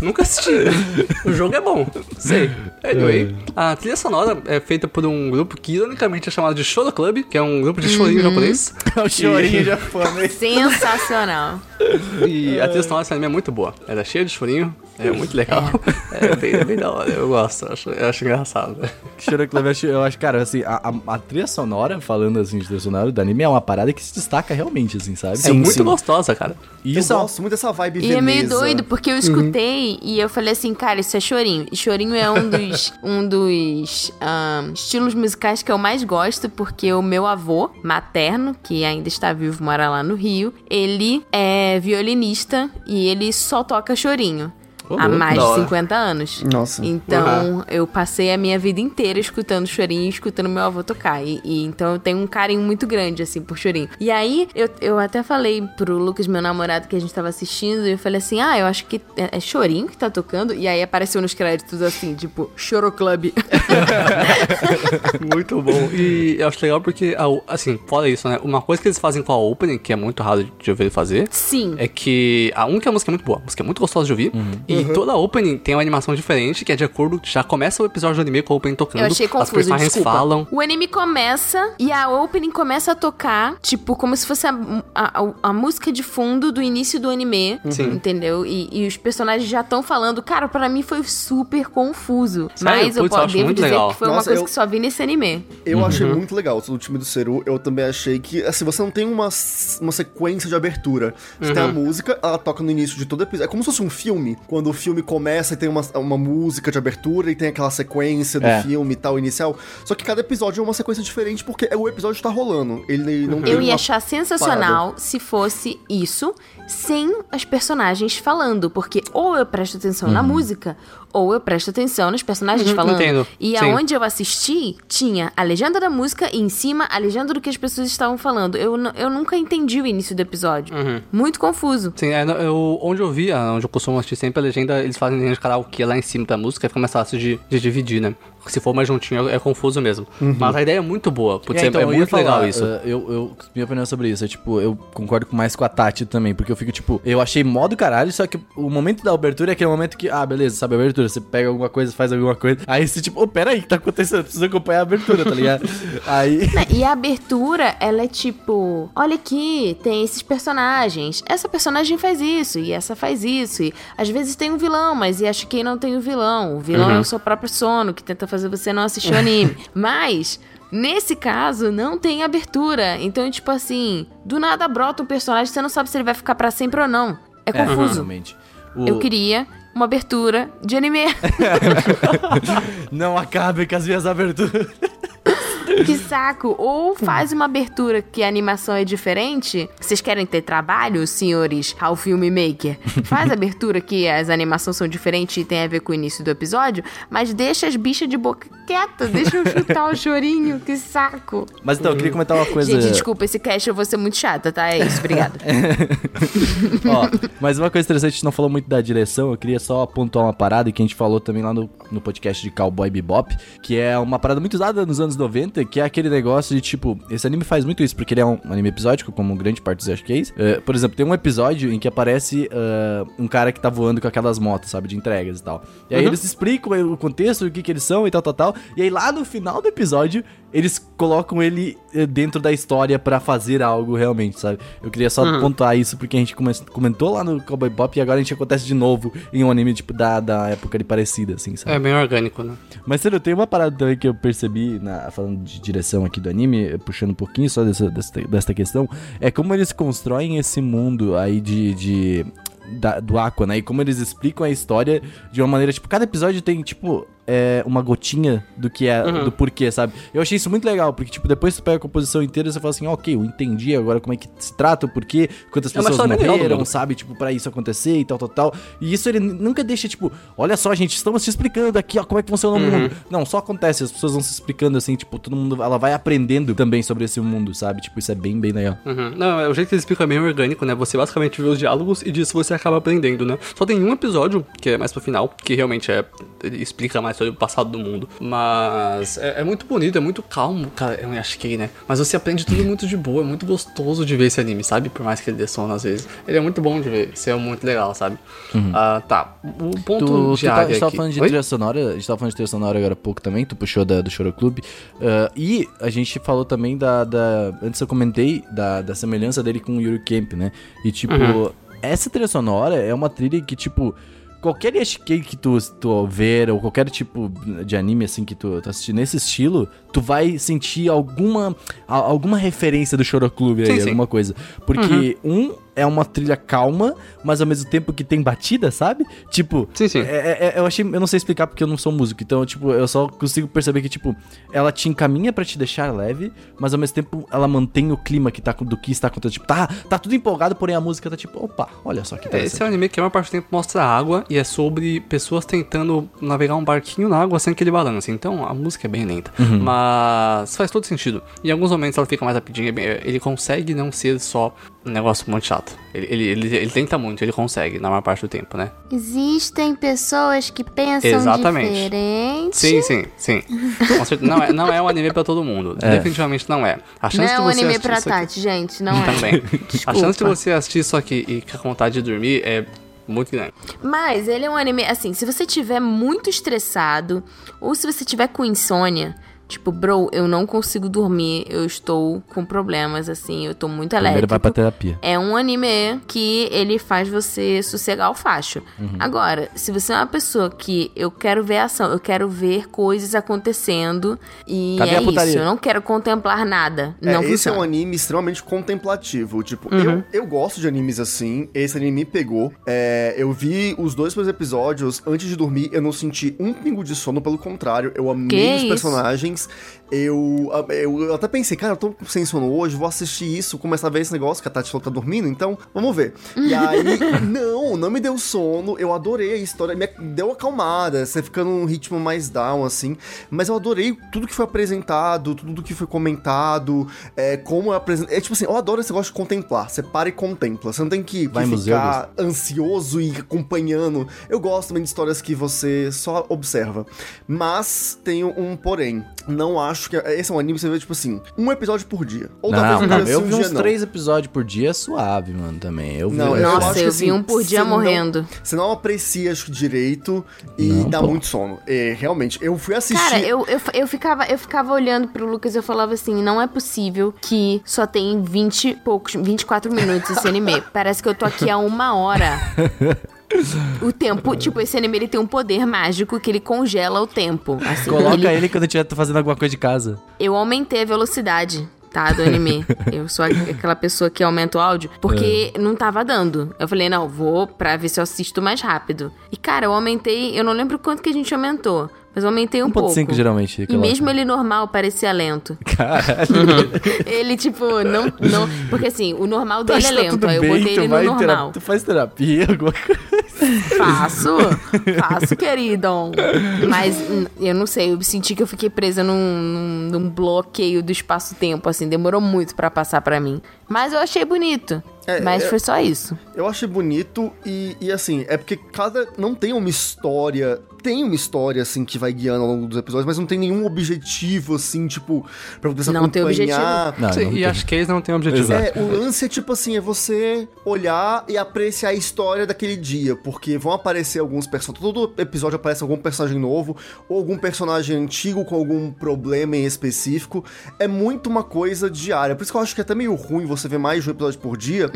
Speaker 4: nunca assisti. o jogo é bom, sei. Anyway, a trilha sonora é feita por um grupo que ironicamente é chamado de Choro Club, que é um grupo de chorinho japonês.
Speaker 1: É o chorinho japonês.
Speaker 2: Sensacional.
Speaker 4: E a trilha sonora desse anime é muito boa. Ela é cheia de chorinho, é muito legal. É, bem, é bem da hora, eu gosto, eu acho, eu acho engraçado.
Speaker 1: Choro Club, eu acho, eu acho, cara, assim, a, a, a trilha sonora, falando assim de trilha sonora do anime, é uma parada que se destaca realmente, assim, sabe?
Speaker 4: é
Speaker 3: Sim,
Speaker 4: muito
Speaker 3: sim.
Speaker 4: gostosa, cara.
Speaker 1: E
Speaker 3: Eu
Speaker 1: isso é uma-
Speaker 3: gosto muito dessa vibe
Speaker 2: E é meio doido, porque eu escutei e eu falei assim, cara, isso é chorinho. E chorinho é um dos, um dos ahn, estilos musicais que eu mais gosto, porque o meu avô materno, que ainda está vivo, mora lá no Rio, ele é violinista e ele só toca chorinho.
Speaker 1: Ô,
Speaker 2: há mais de
Speaker 4: hora.
Speaker 2: 50 anos.
Speaker 3: Nossa.
Speaker 2: Então, eu passei a minha vida inteira escutando chorinho e escutando meu avô tocar. E, e então eu tenho um carinho muito grande, assim, por chorinho. E aí, eu, eu até falei pro Lucas, meu namorado, que a gente tava assistindo, e eu falei assim: ah, eu acho que é, é chorinho que tá tocando. E aí apareceu nos créditos assim, tipo, Choro Club.
Speaker 4: Muito bom. E eu acho legal porque, assim, fora isso, né? Uma coisa que eles fazem com a opening, que é muito raro de ele fazer,
Speaker 2: Sim.
Speaker 4: é que a um que a música é muito boa, a música é muito gostosa de ouvir. E toda a opening tem uma animação diferente, que é de acordo. Já começa o episódio do anime com a opening tocando.
Speaker 2: Eu achei
Speaker 4: As
Speaker 2: confuso,
Speaker 4: personagens
Speaker 2: desculpa.
Speaker 4: falam.
Speaker 2: O anime começa e a opening começa a tocar, tipo, como se fosse a, a, a música de fundo do início do anime.
Speaker 4: Sim.
Speaker 2: Entendeu? E, e os personagens já estão falando. Cara, pra mim foi super confuso.
Speaker 4: Sério?
Speaker 2: Mas eu
Speaker 4: Putz, eu acho
Speaker 2: devo dizer
Speaker 4: legal.
Speaker 2: que foi uma
Speaker 3: Nossa,
Speaker 2: coisa
Speaker 3: eu-
Speaker 2: que só vi nesse anime.
Speaker 3: Eu achei
Speaker 4: Uhum.
Speaker 3: muito legal o time do Seru. Eu também achei que, assim, você não tem uma, uma sequência de abertura. Você
Speaker 4: Uhum.
Speaker 3: tem a música, ela toca no início de todo episódio. É como se fosse um filme. Quando o filme começa e tem uma, uma música de abertura e tem aquela sequência do
Speaker 1: É.
Speaker 3: filme e tal, inicial. Só que cada episódio é uma sequência diferente porque o episódio tá rolando. Ele não tem
Speaker 2: Eu ia achar sensacional se fosse isso, sem as personagens falando. Porque ou eu presto atenção na música, ou eu presto atenção nos personagens
Speaker 4: Uhum,
Speaker 2: falando.
Speaker 4: entendo.
Speaker 2: E
Speaker 4: Sim.
Speaker 2: aonde eu assisti, tinha a legenda da música e em cima a legenda do que as pessoas estavam falando. Eu, eu nunca entendi o início do episódio.
Speaker 4: Uhum.
Speaker 2: Muito confuso.
Speaker 4: Sim, é, eu, onde eu vi, onde eu costumo assistir sempre a legenda, eles fazem legenda de karaokê lá em cima da música e fica mais fácil de, de dividir, né? Se for mais juntinho é, é confuso mesmo. Mas a ideia é muito boa, putz,
Speaker 1: É,
Speaker 4: é,
Speaker 1: então,
Speaker 4: é muito legal
Speaker 1: falar,
Speaker 4: isso.
Speaker 1: uh, eu, eu, minha opinião sobre isso é, tipo, eu concordo mais com a Tati também, porque eu fico, tipo, eu achei modo caralho, só que o momento da abertura é aquele momento que, ah, beleza, sabe a abertura, você pega alguma coisa, faz alguma coisa, aí você, tipo, ô, pera aí, o que tá acontecendo? Eu preciso acompanhar a abertura, tá ligado? aí...
Speaker 2: E a abertura, ela é tipo: olha aqui, tem esses personagens. Essa personagem faz isso, e essa faz isso. E às vezes tem um vilão, mas e acho que não tem o vilão. O vilão é o seu próprio sono, que tenta fazer você não assistir o anime. mas. Nesse caso, não tem abertura. Então, tipo assim, do nada brota um personagem, você não sabe se ele vai ficar pra sempre ou não. É confuso.
Speaker 1: realmente. O-
Speaker 2: Eu queria uma abertura de anime.
Speaker 1: Não acabe com as minhas aberturas.
Speaker 2: Que saco! Ou faz uma abertura que a animação é diferente. Vocês querem ter trabalho, senhores ao filme maker? Faz a abertura que as animações são diferentes e tem a ver com o início do episódio, mas deixa as bichas de boca quieta, deixa eu chutar o chorinho, que saco!
Speaker 1: Mas então, eu queria comentar uma coisa...
Speaker 2: Gente, desculpa, esse cast eu vou ser muito chata, tá? É isso, obrigada.
Speaker 1: Ó, mas uma coisa interessante, a gente não falou muito da direção, eu queria só pontuar uma parada que a gente falou também lá no, no podcast de Cowboy Bebop, que é uma parada muito usada nos anos 90, que é aquele negócio de tipo, esse anime faz muito isso, porque ele é um anime episódico, como grande parte dos Ashcase. Uh, por exemplo, tem um episódio em que aparece uh, um cara que tá voando com aquelas motos, sabe, de entregas e tal. E aí eles explicam o contexto, o que que eles são e tal, tal, tal. E aí lá no final do episódio, eles colocam ele eh, dentro da história pra fazer algo realmente, sabe? Eu queria só pontuar isso porque a gente come- comentou lá no Cowboy Bop e agora a gente acontece de novo em um anime, tipo, da, da época de parecida, assim, sabe?
Speaker 4: É bem orgânico, né?
Speaker 1: Mas, sério, tem uma parada também que eu percebi, na- falando de direção aqui do anime, puxando um pouquinho só dessa, desta, desta questão, é como eles constroem esse mundo aí de... de da- do Aqua, né? E como eles explicam a história de uma maneira, tipo, cada episódio tem, tipo, é, uma gotinha do que é, do porquê, sabe? Eu achei isso muito legal, porque, tipo, depois tu pega a composição inteira e você fala assim, ok, eu entendi agora como é que se trata, o porquê, quantas
Speaker 4: É
Speaker 1: pessoas morreram,
Speaker 4: mundo.
Speaker 1: sabe? Tipo, pra isso acontecer e tal, tal, tal. E isso ele nunca deixa, tipo, olha só, gente, estamos te explicando aqui, ó, como é que funciona o
Speaker 4: Uhum.
Speaker 1: mundo. Não, só acontece, as pessoas vão se explicando assim, tipo, todo mundo, ela vai aprendendo também sobre esse mundo, sabe? Tipo, isso é bem, bem legal.
Speaker 4: Uhum. Não, é, o jeito que eles explicam é meio orgânico, né? Você basicamente vê os diálogos e disso você acaba aprendendo, né? Só tem um episódio, que é mais pro final, que realmente é. Explica mais sobre o passado do mundo. Mas é, é muito bonito, é muito calmo, cara. Eu me achei, né? Mas você aprende tudo muito de boa, é muito gostoso de ver esse anime, sabe? Por mais que ele dê sono às vezes. Ele é muito bom de ver, isso é muito legal, sabe? Ah, tá. O ponto
Speaker 1: Tu,
Speaker 4: de
Speaker 1: tu tá, a gente tava falando de
Speaker 4: Oi?
Speaker 1: trilha sonora, a gente tava falando de trilha sonora agora há pouco também, tu puxou da, do Choro Clube. Ah, e a gente falou também da, da. Antes eu comentei da, da semelhança dele com o Yuri Camp, né? E tipo,
Speaker 4: Uhum.
Speaker 1: essa trilha sonora é uma trilha que, tipo. Qualquer Yashikei que tu, tu ver, ou qualquer tipo de anime assim que tu, tu assistir nesse estilo, tu vai sentir alguma, a- alguma referência do Choro Clube aí,
Speaker 4: Sim, sim.
Speaker 1: alguma coisa. Porque um é uma trilha calma, mas ao mesmo tempo que tem batida, sabe? Tipo,
Speaker 4: Sim, sim.
Speaker 1: é- é- eu achei, eu não sei explicar porque eu não sou músico, então, tipo, eu só consigo perceber que, tipo, ela te encaminha pra te deixar leve, mas ao mesmo tempo ela mantém o clima que tá, do que está acontecendo. Tipo, tá, tá tudo empolgado, porém a música tá tipo, opa, olha só que
Speaker 4: É, esse é um anime que a maior parte do tempo mostra água e é sobre pessoas tentando navegar um barquinho na água sem que ele balance. Então a música é bem lenta. Mas faz todo sentido. Em alguns momentos ela fica mais rapidinha. é Ele consegue não ser só um negócio muito chato. Ele, ele, ele, ele tenta muito, ele consegue na maior parte do tempo, né?
Speaker 2: Existem pessoas que pensam
Speaker 4: Exatamente.
Speaker 2: diferente.
Speaker 4: Sim, sim, sim. Com certeza, não, é, não é um anime pra todo mundo.
Speaker 1: É.
Speaker 4: Definitivamente não é. A
Speaker 2: Não
Speaker 4: chance
Speaker 2: é
Speaker 4: de
Speaker 2: um
Speaker 4: você
Speaker 2: anime
Speaker 4: assistir
Speaker 2: pra Tati, gente, não é.
Speaker 4: Também. A chance de você assistir isso aqui e ficar com vontade de dormir é muito grande.
Speaker 2: Mas ele é um anime, assim, se você tiver muito estressado, ou se você tiver com insônia, tipo, bro, eu não consigo dormir, eu estou com problemas, assim, eu tô muito
Speaker 1: Primeiro
Speaker 2: elétrico.
Speaker 1: vai pra terapia.
Speaker 2: É um anime que ele faz você sossegar o facho.
Speaker 1: Uhum.
Speaker 2: Agora, se você é uma pessoa que eu quero ver ação, eu quero ver coisas acontecendo e
Speaker 1: Cadê
Speaker 2: é
Speaker 1: a putaria?
Speaker 2: isso, eu não quero contemplar nada.
Speaker 3: É,
Speaker 2: não
Speaker 3: esse é
Speaker 2: funciona.
Speaker 3: um anime extremamente contemplativo. Tipo,
Speaker 2: Uhum.
Speaker 3: eu, eu gosto de animes assim. Esse anime me pegou. É, eu vi os dois primeiros episódios antes de dormir. Eu não senti um pingo de sono, pelo contrário. Eu amei
Speaker 2: Que
Speaker 3: os
Speaker 2: isso?
Speaker 3: personagens. Eu, eu, eu até pensei, cara, eu tô sem sono hoje, vou assistir isso, começar a ver esse negócio que a Tati falou que tá dormindo, então vamos ver. E aí, não, não me deu sono. Eu adorei a história, me deu acalmada. Você fica num ritmo mais down, assim. Mas eu adorei tudo que foi apresentado, tudo que foi comentado, é, como é apresentado. É tipo assim, eu adoro esse negócio de contemplar. Você para e contempla. Você não tem que, que
Speaker 1: Vai em museu,
Speaker 3: ficar ansioso e acompanhando. Eu gosto também de histórias que você só observa. Mas tenho um porém. Não acho que. Esse é um anime que você vê, tipo assim, um episódio por dia. Ou
Speaker 1: Não,
Speaker 3: talvez um
Speaker 1: não,
Speaker 3: dia
Speaker 1: eu vi
Speaker 3: um
Speaker 1: uns
Speaker 3: não.
Speaker 1: três episódios por dia suave, mano, também. Eu vi,
Speaker 3: Não, eu
Speaker 2: Nossa,
Speaker 3: acho
Speaker 2: eu,
Speaker 3: que,
Speaker 2: vi
Speaker 3: assim,
Speaker 2: um por dia
Speaker 3: você não-
Speaker 2: morrendo.
Speaker 3: Você não aprecia acho que, direito e
Speaker 1: Não,
Speaker 3: dá
Speaker 1: pô.
Speaker 3: muito sono. É, realmente, eu fui assistir.
Speaker 2: Cara, eu, eu, eu, ficava, eu ficava olhando pro Lucas e eu falava assim: não é possível que só tem 20 e poucos, 24 minutos esse anime. Parece que eu tô aqui há uma hora. O tempo, tipo, esse anime ele tem um poder mágico que ele congela o tempo. Assim,
Speaker 1: Coloca
Speaker 2: ele-
Speaker 1: ele quando eu estiver fazendo alguma coisa de casa.
Speaker 2: eu aumentei a velocidade. Tá, do anime. Eu sou aqu- aquela pessoa que aumenta o áudio, porque
Speaker 1: É.
Speaker 2: não tava dando. Eu falei, não, vou pra ver se eu assisto mais rápido. E, cara, eu aumentei, eu não lembro quanto que a gente aumentou, mas eu aumentei um pouco.
Speaker 1: 1.5 geralmente.
Speaker 2: E mesmo ele normal parecia lento.
Speaker 1: Caralho.
Speaker 2: Ele, tipo, não. não porque assim, o normal dele é
Speaker 1: Tá
Speaker 2: lento.
Speaker 1: tudo
Speaker 2: Aí eu
Speaker 1: bem,
Speaker 2: botei ele no normal.
Speaker 1: terapia- Tu faz terapia, alguma coisa.
Speaker 2: Faço, faço, querido. Mas hum, eu não sei, eu senti que eu fiquei presa num, num, num bloqueio do espaço-tempo, assim, demorou muito pra passar pra mim. Mas eu achei bonito.
Speaker 3: É,
Speaker 2: mas
Speaker 3: é-
Speaker 2: foi só isso.
Speaker 3: Eu achei bonito e, e assim, é porque cada. Não tem uma história. Tem uma história, assim, que vai guiando ao longo dos episódios, mas não tem nenhum objetivo, assim, tipo, pra você
Speaker 2: Não tem
Speaker 3: acompanhar.
Speaker 1: Não,
Speaker 4: Sim,
Speaker 1: não
Speaker 4: e
Speaker 1: tem.
Speaker 4: acho que eles não têm objetivo.
Speaker 1: Exato.
Speaker 3: É, o lance é tipo assim, é você olhar e apreciar a história daquele dia, porque vão aparecer alguns personagens, todo episódio aparece algum personagem novo, ou algum personagem antigo com algum problema em específico, é muito uma coisa diária, por isso que eu acho que é até meio ruim você ver mais de um episódio por dia,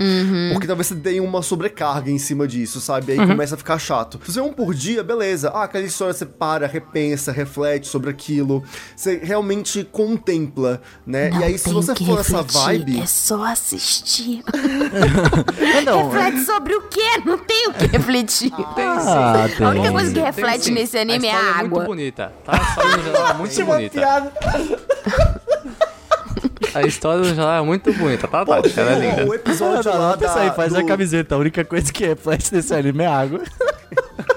Speaker 3: porque talvez você tenha uma sobrecarga em cima disso, sabe, aí começa a ficar chato. Se você vê um por dia, beleza, ah, aquela história você para, repensa, reflete sobre aquilo, você realmente contempla, né, e aí se
Speaker 2: tem
Speaker 3: você for nessa
Speaker 2: refletir,
Speaker 3: vibe...
Speaker 2: É só assistir.
Speaker 1: Não,
Speaker 2: Reflete sobre o quê? Não tem o que refletir.
Speaker 1: Ah, tem.
Speaker 2: A única coisa que
Speaker 1: Tem
Speaker 2: reflete
Speaker 4: sim.
Speaker 2: nesse anime é
Speaker 4: a
Speaker 2: a
Speaker 4: história
Speaker 2: água.
Speaker 4: muito bonita, tá? A história no geral é muito bonita. A história no geral é muito bonita, tá, Tati? Ela é
Speaker 3: tem o-
Speaker 4: linda.
Speaker 3: O episódio
Speaker 1: Não, não,
Speaker 3: lá
Speaker 1: não, pensa
Speaker 3: da,
Speaker 1: aí, faz a
Speaker 3: do-
Speaker 1: camiseta. A única coisa que reflete nesse anime é água.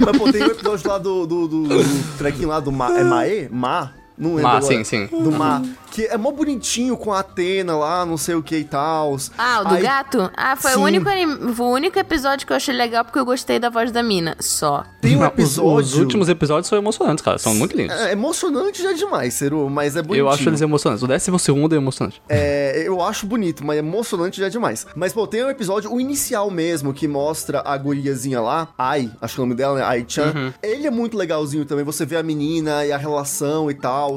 Speaker 3: Mas, pô, tem o episódio lá do, do, do, do trequinho lá do Ma... É Mae? Ma? Não lembro.
Speaker 4: Ah,
Speaker 3: agora.
Speaker 4: sim, sim.
Speaker 3: Do mar. Que é mó bonitinho com a Atena lá, não sei o que e tal.
Speaker 2: Ah, o do
Speaker 3: Aí-
Speaker 2: gato? Ah, foi o único, o único episódio que eu achei legal porque eu gostei da voz da mina. Só.
Speaker 3: Tem um
Speaker 4: Não, os-
Speaker 3: episódio.
Speaker 4: Os, últimos episódios são emocionantes, cara. São muito lindos.
Speaker 3: É emocionante já demais, Seru, mas é bonitinho.
Speaker 4: Eu acho eles emocionantes. O décimo segundo é emocionante.
Speaker 3: É, eu acho bonito, mas emocionante já é demais. Mas, pô, tem um episódio, o inicial mesmo, que mostra a guriazinha lá, Ai, acho que é o nome dela, né? Ai-chan.
Speaker 4: Uhum.
Speaker 3: Ele é muito legalzinho também, você vê a menina e a relação e tal.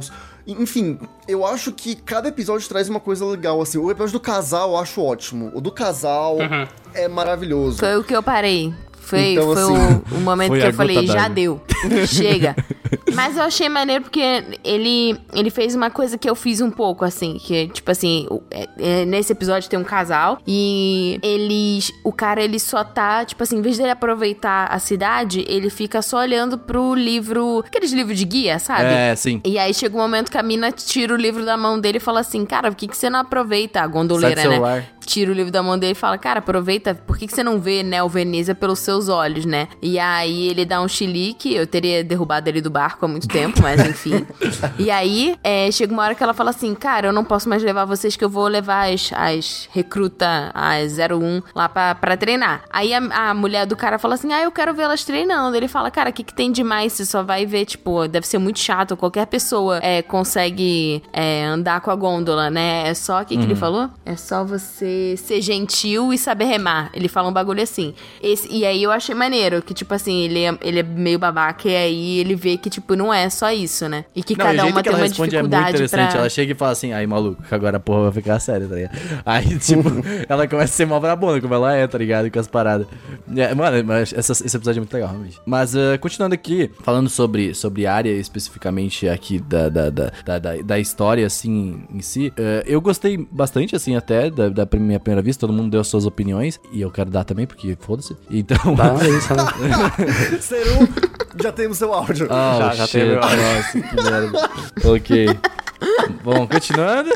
Speaker 3: Enfim, eu acho que cada episódio traz uma coisa legal, assim. O episódio do casal eu acho ótimo. O do casal
Speaker 4: Uhum.
Speaker 3: é maravilhoso.
Speaker 2: Foi o que eu parei. Foi,
Speaker 3: Então,
Speaker 2: foi
Speaker 3: assim,
Speaker 2: o, o momento
Speaker 1: foi
Speaker 2: que eu falei, já deu. Chega. Mas eu achei maneiro porque ele, ele fez uma coisa que eu fiz um pouco, assim. Que, tipo assim, o- é- é, nesse episódio tem um casal e eles. O cara, ele só tá, tipo assim, em vez dele aproveitar a cidade, ele fica só olhando pro livro. Aqueles livros de guia, sabe?
Speaker 1: É, sim.
Speaker 2: E aí chega um momento que a mina tira o livro da mão dele e fala assim: Cara, por que, que você não aproveita a gondoleira, né? Tira o livro da mão dele e fala: Cara, aproveita, por que, que você não vê Neo Veneza pelos seus olhos, né? E aí ele dá um chilique, eu teria derrubado ele do barco há muito tempo, mas enfim. e aí é, chega uma hora que ela fala assim: Cara, eu não posso mais levar vocês, que eu vou levar as, as recruta, as 01 lá pra, pra treinar. Aí a, a mulher do cara fala assim: Ah, eu quero ver elas treinando. Ele fala: Cara, o que, que tem demais? Você só vai ver, tipo, deve ser muito chato. Qualquer pessoa é, consegue é, andar com a gôndola, né? É só, o que, que ele falou? É só você ser gentil e saber remar. Ele fala um bagulho assim. Esse- e aí eu achei maneiro, que, tipo assim, ele é, ele é meio babaca e aí ele vê que, tipo, não é só isso, né? E que
Speaker 1: Não,
Speaker 2: cada uma
Speaker 1: que
Speaker 2: tem
Speaker 1: ela
Speaker 2: uma
Speaker 1: responde é muito
Speaker 2: dificuldade
Speaker 1: interessante.
Speaker 2: pra...
Speaker 1: Ela chega e fala assim, aí maluco, agora a porra vai ficar séria, tá ligado? Aí, tipo, ela começa a ser mó brabona, como ela é, tá ligado? Com as paradas. É, mano, mas essa- esse episódio é muito legal, realmente. Mas, ah, continuando aqui, falando sobre, sobre a área especificamente aqui da, da, da, da, da- da história, assim, em si, ah, eu gostei bastante, assim, até da, da minha primeira vista. Todo mundo deu suas opiniões, e eu quero dar também, porque foda-se. Então...
Speaker 4: Tá, é isso, né?
Speaker 3: Seru, já temos seu áudio.
Speaker 1: Ah,
Speaker 4: Já- já eu acho.
Speaker 1: Nossa, que merda. ok. Bom, continuando.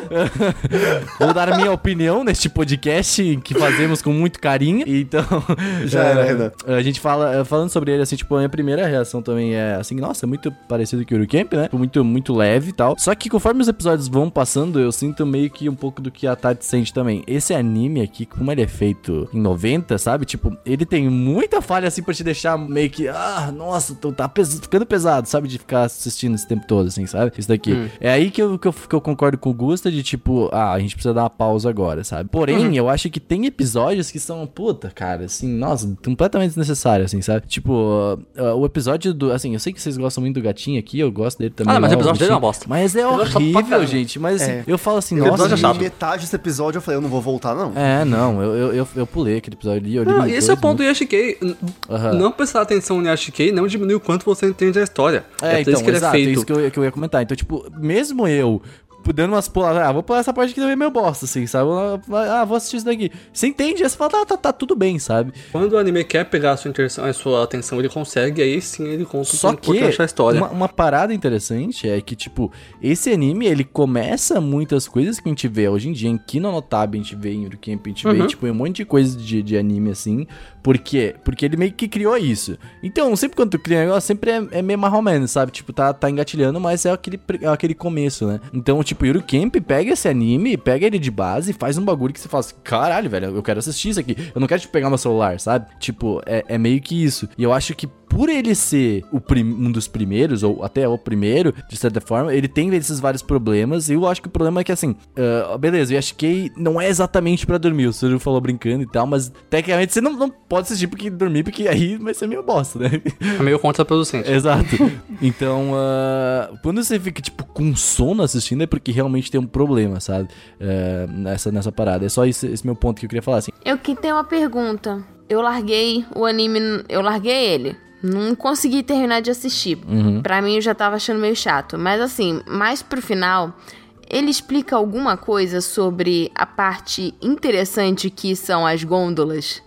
Speaker 1: Vou dar minha opinião neste podcast que fazemos com muito carinho. Então.
Speaker 3: Já
Speaker 1: é,
Speaker 3: era, Renan.
Speaker 1: A gente fala, falando sobre ele, assim, tipo, a minha primeira reação também é assim, nossa, é muito parecido com o Camp, né? Muito, muito leve e tal. Só que conforme os episódios vão passando, eu sinto meio que um pouco do que a Tati sente também. Esse anime aqui, como ele é feito em 90, sabe? Tipo, ele tem muita falha assim pra te deixar meio que, ah, nossa, tá pes- ficando pesado, sabe? De ficar assistindo esse tempo todo, assim, sabe? Isso daqui. É aí que eu, que, eu, que eu concordo com o Gusta de tipo, ah, a gente precisa dar uma pausa agora, sabe? Porém, eu acho que tem episódios que são, puta, cara, assim, nossa, completamente desnecessários, assim, sabe? Tipo, uh, uh, o episódio do, assim, eu sei que vocês gostam muito do gatinho aqui, eu gosto dele também.
Speaker 4: Ah, mas o
Speaker 1: ó,
Speaker 4: episódio dele é uma bosta.
Speaker 1: Mas é
Speaker 4: pra
Speaker 1: horrível, gente. Mas assim,
Speaker 3: É.
Speaker 1: eu falo assim,
Speaker 3: O
Speaker 1: nossa,
Speaker 4: é chato.
Speaker 3: metade desse episódio eu falei, eu não vou voltar, não.
Speaker 1: é, não, eu, eu, eu, eu pulei aquele episódio ali. Eu li
Speaker 4: Não, esse é o ponto do Yashikei.
Speaker 1: Aham.
Speaker 4: Não prestar atenção no Yashikei não diminui o quanto você entende a história.
Speaker 1: É,
Speaker 4: por
Speaker 1: então,
Speaker 4: isso que ele
Speaker 1: exato,
Speaker 4: é
Speaker 1: é
Speaker 4: feito.
Speaker 1: isso que eu, que eu ia comentar. Então, tipo, mesmo eu dando umas puladas, ah, vou pular essa parte aqui também meio bosta, assim, sabe? Ah, vou assistir isso daqui. Você entende, aí você fala, tá, tá, tá tudo bem, sabe?
Speaker 4: Quando o anime quer pegar a sua, a sua atenção, ele consegue, aí sim ele conta
Speaker 1: Só que
Speaker 4: da história.
Speaker 1: uma, uma parada interessante é que, tipo, esse anime, ele começa muitas coisas que a gente vê hoje em dia em Kino no Tabi, a gente vê em Urukemp, a gente vê,
Speaker 4: Uhum.
Speaker 1: tipo, em um monte de coisa de, de anime, assim. Por quê? Porque ele meio que criou isso. Então, sempre quando tu cria um negócio, sempre é, é meio marromeno, sabe? Tipo, tá, tá engatilhando, mas é aquele, é aquele começo, né? Então, tipo, Yuru Camp pega esse anime, pega ele de base e faz um bagulho que você fala assim, caralho, velho, eu quero assistir isso aqui. Eu não quero, tipo, pegar meu celular, sabe? Tipo, é, é meio que isso. E eu acho que por ele ser o prim- um dos primeiros, ou até o primeiro, de certa forma, ele tem esses vários problemas. E eu acho que o problema é que, assim, ah, beleza, eu acho que não é exatamente pra dormir. O Suru falou brincando e tal, mas tecnicamente você não, não pode assistir porque dormir, porque aí vai ser meio bosta, né?
Speaker 4: É meio contraproducente.
Speaker 1: Exato. Então, ah, quando você fica, tipo, com sono assistindo, é porque realmente tem um problema, sabe? Ah, nessa, nessa parada. É só esse, esse meu ponto que eu queria falar, assim.
Speaker 2: Eu que tenho uma pergunta. Eu larguei o anime, eu larguei ele. Não consegui terminar de assistir. Pra mim eu já tava achando meio chato. Mas assim, mais pro final, ele explica alguma coisa sobre a parte interessante que são as gôndolas.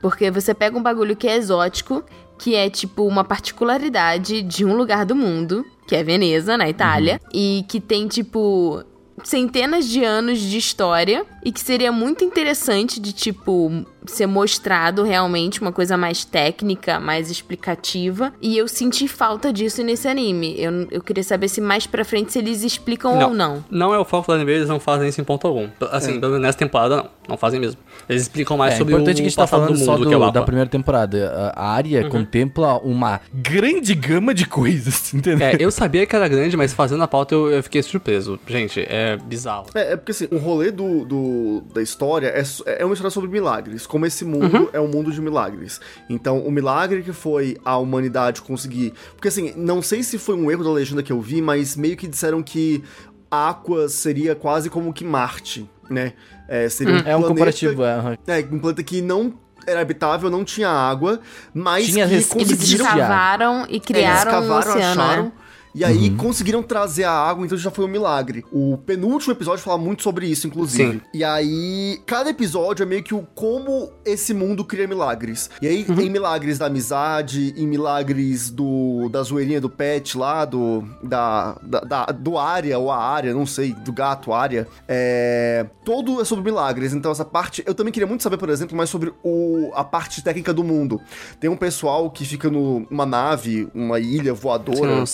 Speaker 2: Porque você pega um bagulho que é exótico, que é tipo uma particularidade de um lugar do mundo, que é Veneza, na Itália, e que tem tipo centenas de anos de história e que seria muito interessante de tipo ser mostrado realmente uma coisa mais técnica, mais explicativa. E eu senti falta disso nesse anime. Eu, eu queria saber se mais pra frente se eles explicam ou não.
Speaker 4: Não é o foco do anime, eles não fazem isso em ponto algum. Assim, menos nessa temporada não. Não fazem mesmo. Eles explicam mais
Speaker 1: É
Speaker 4: sobre
Speaker 1: importante
Speaker 4: o
Speaker 1: que a gente tá
Speaker 4: passado
Speaker 1: falando
Speaker 4: do
Speaker 1: só
Speaker 4: mundo,
Speaker 1: do-
Speaker 4: que é o
Speaker 1: da primeira temporada. A área contempla uma grande gama de coisas, entendeu?
Speaker 4: É, eu sabia que era grande, mas fazendo a pauta eu, eu fiquei surpreso. Gente, é bizarro.
Speaker 3: É, é porque assim, o rolê do, do- da história é, é uma história sobre milagres. Como esse mundo é um mundo de milagres. Então, o milagre que foi a humanidade conseguir. Porque assim, não sei se foi um erro da legenda que eu vi, mas meio que disseram que Aqua seria quase como que Marte, né? É, seria um
Speaker 1: É um comparativo, é.
Speaker 3: É, um planeta que não era habitável, não tinha água, mas
Speaker 1: Tinha
Speaker 3: que
Speaker 1: res-
Speaker 2: Eles
Speaker 3: conseguiram
Speaker 2: escavaram e criaram
Speaker 3: eles
Speaker 2: um
Speaker 3: cavaram,
Speaker 2: oceano,
Speaker 3: acharam.
Speaker 2: né?
Speaker 3: E aí conseguiram trazer a água, então já foi um milagre. O penúltimo episódio fala muito sobre isso, inclusive.
Speaker 4: Sim.
Speaker 3: E aí, cada episódio é meio que o como esse mundo cria milagres. E aí, em milagres da amizade, em milagres do da zoeirinha do pet lá, do da, da, da- do área ou a área, não sei, do gato área. É, todo é sobre milagres. Então essa parte, eu também queria muito saber, por exemplo, mais sobre o, a parte técnica do mundo. Tem um pessoal que fica numa nave, uma ilha voadora.
Speaker 4: São os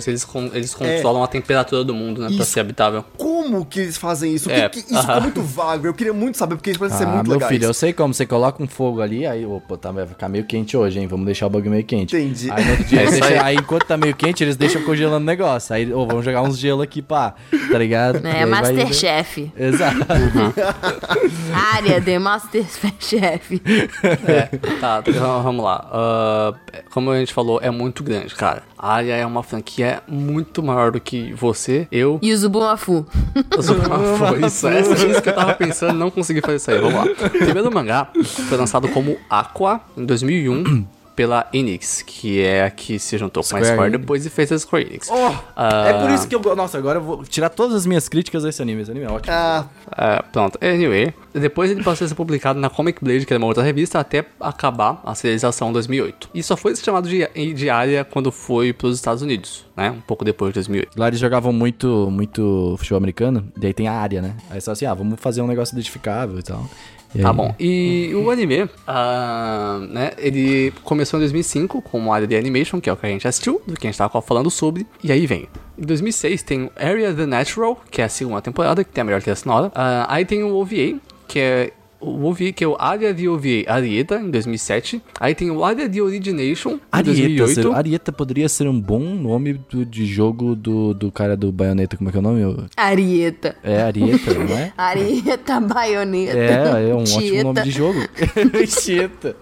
Speaker 4: salamanders, eles, con- eles controlam a temperatura do mundo, né? Pra
Speaker 3: Isso.
Speaker 4: ser habitável.
Speaker 3: Como que eles fazem isso?
Speaker 4: É,
Speaker 3: Que- que- isso ficou muito vago. Eu queria muito saber, porque isso parece ser
Speaker 1: Ah,
Speaker 3: muito
Speaker 1: meu
Speaker 3: legal.
Speaker 1: filho, eu sei como. Você coloca um fogo ali, aí, opa, tá, vai ficar meio quente hoje, hein? Vamos deixar o bagulho meio quente.
Speaker 3: Entendi.
Speaker 1: Aí, no outro dia,
Speaker 4: É
Speaker 1: deixam-
Speaker 4: aí.
Speaker 1: enquanto tá meio quente, eles deixam congelando o negócio. Aí, ô, vamos jogar uns gelo aqui, pá. Tá ligado?
Speaker 2: É
Speaker 1: vai-
Speaker 2: Masterchef.
Speaker 1: Exato.
Speaker 2: Área de Masterchef.
Speaker 4: É, tá, então vamos lá. Ah, como a gente falou, é muito grande, cara. A área é uma franquia muito maior do que você, eu.
Speaker 2: E o Zubumafu.
Speaker 4: Foi isso, é isso que eu tava pensando, não consegui fazer isso aí. Vamos lá. O primeiro mangá foi lançado como Aqua em 2001 pela Enix, que é a que se juntou com a
Speaker 1: Square
Speaker 4: Square
Speaker 1: Enix.
Speaker 4: depois e fez a Square Enix.
Speaker 1: Oh,
Speaker 4: Ah.
Speaker 1: É por isso que eu. Nossa, agora eu vou tirar todas as minhas críticas desse anime. Esse anime é ótimo.
Speaker 3: Ah,
Speaker 4: É, pronto, anyway. Depois ele passou a ser publicado na Comic Blade, que era uma outra revista, até acabar a serialização em 2008. E só foi chamado de, de área quando foi pros Estados Unidos, né? Um pouco depois de 2008.
Speaker 1: Lá eles jogavam muito, muito futebol americano, e aí tem a área, né? Aí só assim, ah, vamos fazer um negócio identificável e tal.
Speaker 4: Tá bom. E o anime, ah, né, ele começou em 2005 como área de animation, que é o que a gente assistiu, do que a gente tava falando sobre. E aí vem. Em 2006 tem Area the Natural, que é a segunda temporada, que tem a melhor trilha sonora. Ah, aí tem o OVA, que é o OVA, que é o Área de OVA Arieta, em 2007. Aí tem o Área de Origination, em
Speaker 1: Arieta,
Speaker 4: 2008.
Speaker 1: ser- Arieta poderia ser um bom nome do- de jogo do, do cara do Bayonetta, como é que é o nome?
Speaker 2: Arieta.
Speaker 1: É Arieta, não é?
Speaker 2: Arieta, baioneta.
Speaker 1: É, é um ótimo
Speaker 2: Tieta.
Speaker 1: nome de jogo. Chieta.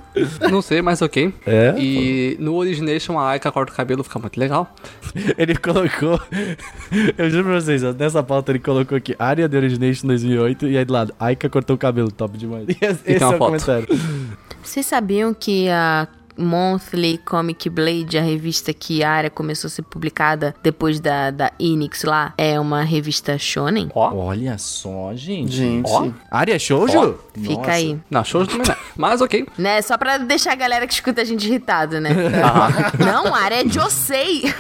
Speaker 4: Não sei, mas ok.
Speaker 1: É,
Speaker 4: E no Origination a Aika corta o cabelo, fica muito legal.
Speaker 1: Ele colocou. Eu juro pra vocês, ó, nessa pauta ele colocou aqui área de Origination 2008 e aí do lado, Aika cortou o cabelo, top demais. E esse
Speaker 4: uma
Speaker 1: é o
Speaker 4: foto.
Speaker 1: comentário.
Speaker 2: Vocês sabiam que a Monthly Comic Blade, a revista que a área começou a ser publicada depois da, da Enix lá, é uma revista shonen?
Speaker 4: Ó.
Speaker 1: Olha só, gente.
Speaker 3: gente.
Speaker 4: Ó.
Speaker 1: Área Shoujo?
Speaker 2: Fica
Speaker 1: Nossa.
Speaker 2: aí.
Speaker 4: Não, show também não. é. Mas ok.
Speaker 2: Né? Só pra deixar a galera que escuta a gente irritada, né? Não, a área é Josei.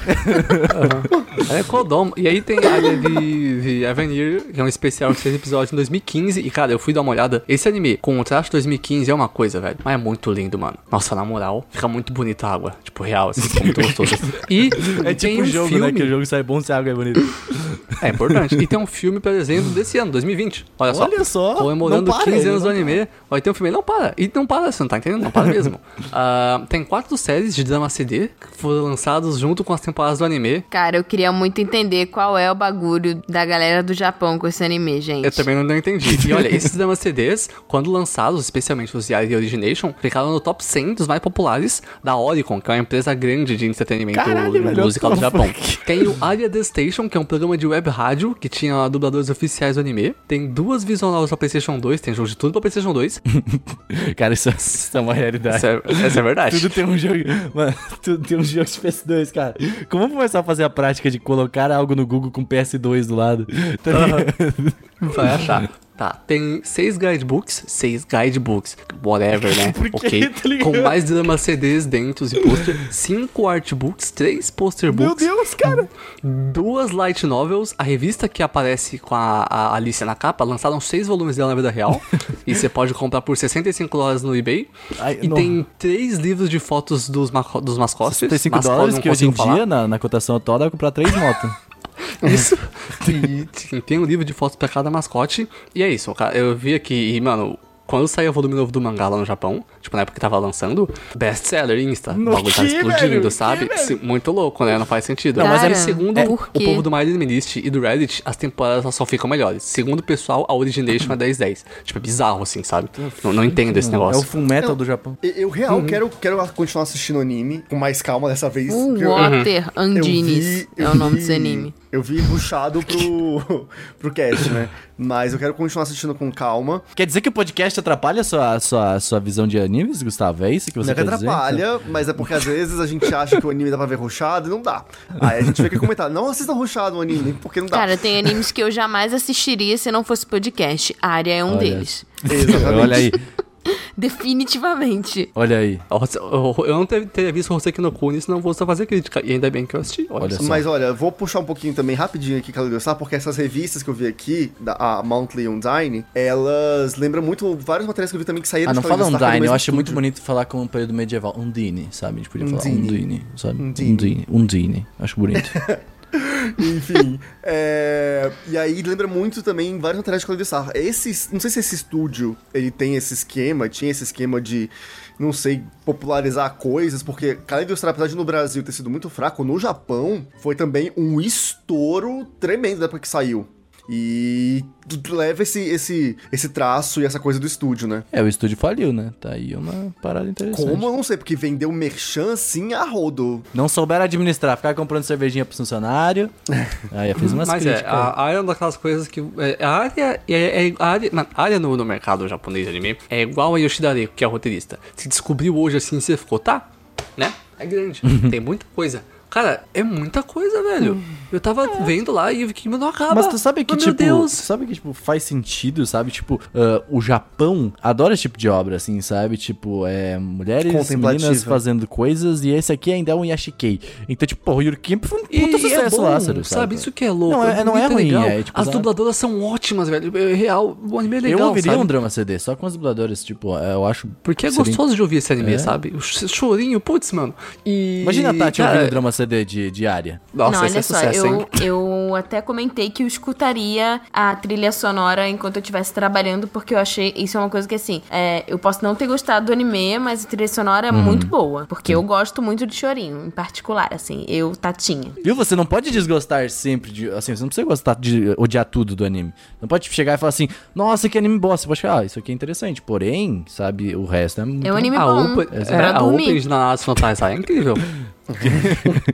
Speaker 4: É Kodom. E aí tem a área de, de Avenir, que é um especial de seis episódios em 2015. E, cara, eu fui dar uma olhada. Esse anime, com o traço de 2015, é uma coisa, velho. Mas é muito lindo, mano. Nossa, na moral, fica muito bonita a água. Tipo, real, assim, fica muito gostoso. E
Speaker 1: É
Speaker 4: tem
Speaker 1: tipo
Speaker 4: um
Speaker 1: jogo,
Speaker 4: filme...
Speaker 1: né? Que o jogo sai bom se a água é bonita.
Speaker 4: É importante. E tem um filme, por exemplo, desse ano, 2020. Olha só.
Speaker 1: Olha só,
Speaker 4: Comemorando
Speaker 1: não para,
Speaker 4: 15
Speaker 1: ele
Speaker 4: anos do anime. Vai ter um filme. Não para. E não para, você não tá entendendo? Não para mesmo. Ah, tem quatro séries de drama CD que foram lançados junto com as temporadas do anime.
Speaker 2: Cara, eu queria muito entender qual é o bagulho da galera do Japão com esse anime, gente.
Speaker 4: Eu também não entendi. E olha, esses dramas CDs, quando lançados, especialmente os de Origination, ficaram no top 100 dos mais populares da Oricon, que é uma empresa grande de entretenimento
Speaker 1: Caralho,
Speaker 4: musical do Japão. Tem o Aria The Station, que é um programa de web rádio que tinha dubladores oficiais do anime. Tem duas visual novels pra PlayStation 2, tem jogo de tudo pra PlayStation 2.
Speaker 1: Cara, isso, isso é uma realidade.
Speaker 4: Essa é, essa é verdade.
Speaker 1: Tudo tem um jogo. Mano, tudo tem um jogo de PS2, cara. Como começar a fazer a prática de colocar algo no Google com PS2 do lado? Tá?
Speaker 4: Vai achar. Tá, tem seis guidebooks, seis guidebooks, whatever, né? Ok.
Speaker 1: tá
Speaker 4: com mais drama CDs dentro e pôster, cinco artbooks, três poster
Speaker 1: Meu
Speaker 4: books,
Speaker 1: Deus, cara.
Speaker 4: duas light novels, a revista que aparece com a, a Alicia na capa, lançaram seis volumes dela na vida real, e você pode comprar por 65 dólares no eBay.
Speaker 1: Ai,
Speaker 4: e
Speaker 1: não.
Speaker 4: tem três livros de fotos dos, maco- dos mascotes.
Speaker 1: 65
Speaker 4: mascotes,
Speaker 1: dólares, que hoje em
Speaker 4: falar.
Speaker 1: dia, na, na cotação atual, dá pra comprar três motos.
Speaker 4: Isso. e tem- um livro de fotos pra cada mascote. E é isso, cara. Eu vi aqui, e, mano, quando saiu o volume novo do mangá lá no Japão, tipo, na época que tava lançando, best-seller Insta.
Speaker 1: No
Speaker 4: o bagulho tá explodindo,
Speaker 1: velho?
Speaker 4: sabe?
Speaker 1: Que?
Speaker 4: Sim, Muito louco, né? Não faz sentido.
Speaker 2: Não, mas
Speaker 4: Cara,
Speaker 2: é-
Speaker 4: segundo
Speaker 2: é-
Speaker 4: o povo do My Anime List e do Reddit, as temporadas só- ficam melhores. Segundo o pessoal, a Origination é 10-10. Tipo, é bizarro, assim, sabe? Não, não entendo esse
Speaker 1: É
Speaker 4: negócio.
Speaker 1: o full metal do Japão.
Speaker 3: Eu, eu real quero, quero continuar assistindo anime com mais calma dessa vez.
Speaker 2: O
Speaker 3: eu-
Speaker 2: Water
Speaker 3: eu
Speaker 2: Andinis
Speaker 3: vi-
Speaker 2: é
Speaker 3: eu
Speaker 2: o nome
Speaker 3: vi-
Speaker 2: desse anime.
Speaker 3: Eu vi puxado pro, pro cast, né? Mas eu quero continuar assistindo com calma.
Speaker 1: Quer dizer que o podcast atrapalha a sua, a sua, a sua visão de animes, Gustavo? É isso que você
Speaker 3: Não é que
Speaker 1: quer dizer?
Speaker 3: atrapalha, mas é porque às vezes a gente acha que o anime dá pra ver roxado e não dá. Aí a gente fica comentar, não assistam roxado o anime, porque não dá.
Speaker 2: Cara, tem animes que eu jamais assistiria se não fosse podcast. A área é um
Speaker 1: Olha.
Speaker 2: deles.
Speaker 3: Exatamente.
Speaker 1: Olha aí,
Speaker 2: Definitivamente.
Speaker 1: olha aí.
Speaker 4: Eu não ter- teria visto Hoseki no Kuni, senão vou só fazer crítica. E ainda bem que eu assisti. Olha,
Speaker 1: Olha
Speaker 4: só.
Speaker 3: Mas olha, vou puxar um pouquinho também rapidinho aqui, Calidou, sabe? Porque essas revistas que eu vi aqui, da a Monthly Undine, elas lembram muito vários materiais que eu vi também que saíram
Speaker 1: Ah, não
Speaker 3: de
Speaker 1: fala
Speaker 3: que é do
Speaker 1: Undine, eu acho muito bonito falar com o período medieval. Undine, sabe? A gente podia falar
Speaker 3: Undine.
Speaker 1: Undine, sabe?
Speaker 3: Undine.
Speaker 1: Undine. Undine. Acho bonito.
Speaker 3: Enfim, é... e aí lembra muito também vários materiais de Calidou Star. Esse, não sei se esse estúdio, ele tem esse esquema, tinha esse esquema de, não sei, popularizar coisas, porque Calidou Star, apesar de no Brasil ter sido muito fraco, no Japão foi também um estouro tremendo da época que saiu. E leva esse, esse, esse traço e essa coisa do estúdio, né?
Speaker 1: é, o estúdio faliu, né? Tá aí uma parada interessante.
Speaker 3: Como eu não sei, porque vendeu merchan assim a rodo.
Speaker 1: Não souberam administrar, ficar comprando cervejinha pro funcionário. Aí fez umas
Speaker 4: Mas é,
Speaker 1: críticas.
Speaker 4: a área é uma daquelas coisas que. é, a área, é, é- a área, a área no, no mercado japonês de anime é igual a Yoshida Reiko, que é a roteirista. Se descobriu hoje assim, você ficou, tá? Né? É grande. Tem muita coisa. Cara, é muita coisa, velho. Eu tava vendo lá e eu fiquei, mas não acaba.
Speaker 1: Mas tu sabe que,
Speaker 4: Oh,
Speaker 1: tipo,
Speaker 4: Meu Deus.
Speaker 1: sabe que, tipo, faz sentido, sabe? Tipo, ah, o Japão adora esse tipo de obra, assim, sabe? Tipo, é, mulheres, meninas fazendo coisas, e esse aqui ainda é um Yashikei. Então, tipo, porra, o Yuri Camp foi um puta
Speaker 4: E
Speaker 1: sucesso,
Speaker 4: é bom,
Speaker 1: Lázaro,
Speaker 4: sabe?
Speaker 1: sabe?
Speaker 4: Isso que é louco.
Speaker 1: Não, é- não é ruim,
Speaker 4: legal.
Speaker 1: é, tipo,
Speaker 4: As
Speaker 1: sabe?
Speaker 4: dubladoras são ótimas, velho. É real, o anime é legal,
Speaker 1: eu ouviria
Speaker 4: sabe?
Speaker 1: um drama CD, só com os dubladores, tipo, eu acho...
Speaker 4: Porque é
Speaker 1: seria-
Speaker 4: gostoso de ouvir esse anime,
Speaker 1: É.
Speaker 4: sabe? O ch- chorinho, putz, mano. E...
Speaker 1: Imagina a Tati
Speaker 4: cara,
Speaker 1: ouvindo drama CD de, de área.
Speaker 4: Nossa,
Speaker 2: não,
Speaker 4: esse
Speaker 2: olha
Speaker 4: é
Speaker 2: só,
Speaker 4: sucesso, hein?
Speaker 2: eu, eu até comentei que eu escutaria a trilha sonora enquanto eu estivesse trabalhando, porque eu achei. Isso é uma coisa que, assim, é, eu posso não ter gostado do anime, mas a trilha sonora é muito boa. Porque eu gosto muito de chorinho, em particular, assim, eu, Tatinha.
Speaker 1: Viu? Você não pode desgostar sempre de. Assim, você não precisa gostar de odiar tudo do anime. Não pode chegar e falar assim, nossa, que anime bosta. Você pode falar, ah, isso aqui é interessante. Porém, sabe, o resto é muito.
Speaker 2: É um anime
Speaker 4: A,
Speaker 2: bom.
Speaker 4: open,
Speaker 2: é,
Speaker 4: é, a
Speaker 2: dormir.
Speaker 4: opening de Nanatsu no Taizai é incrível.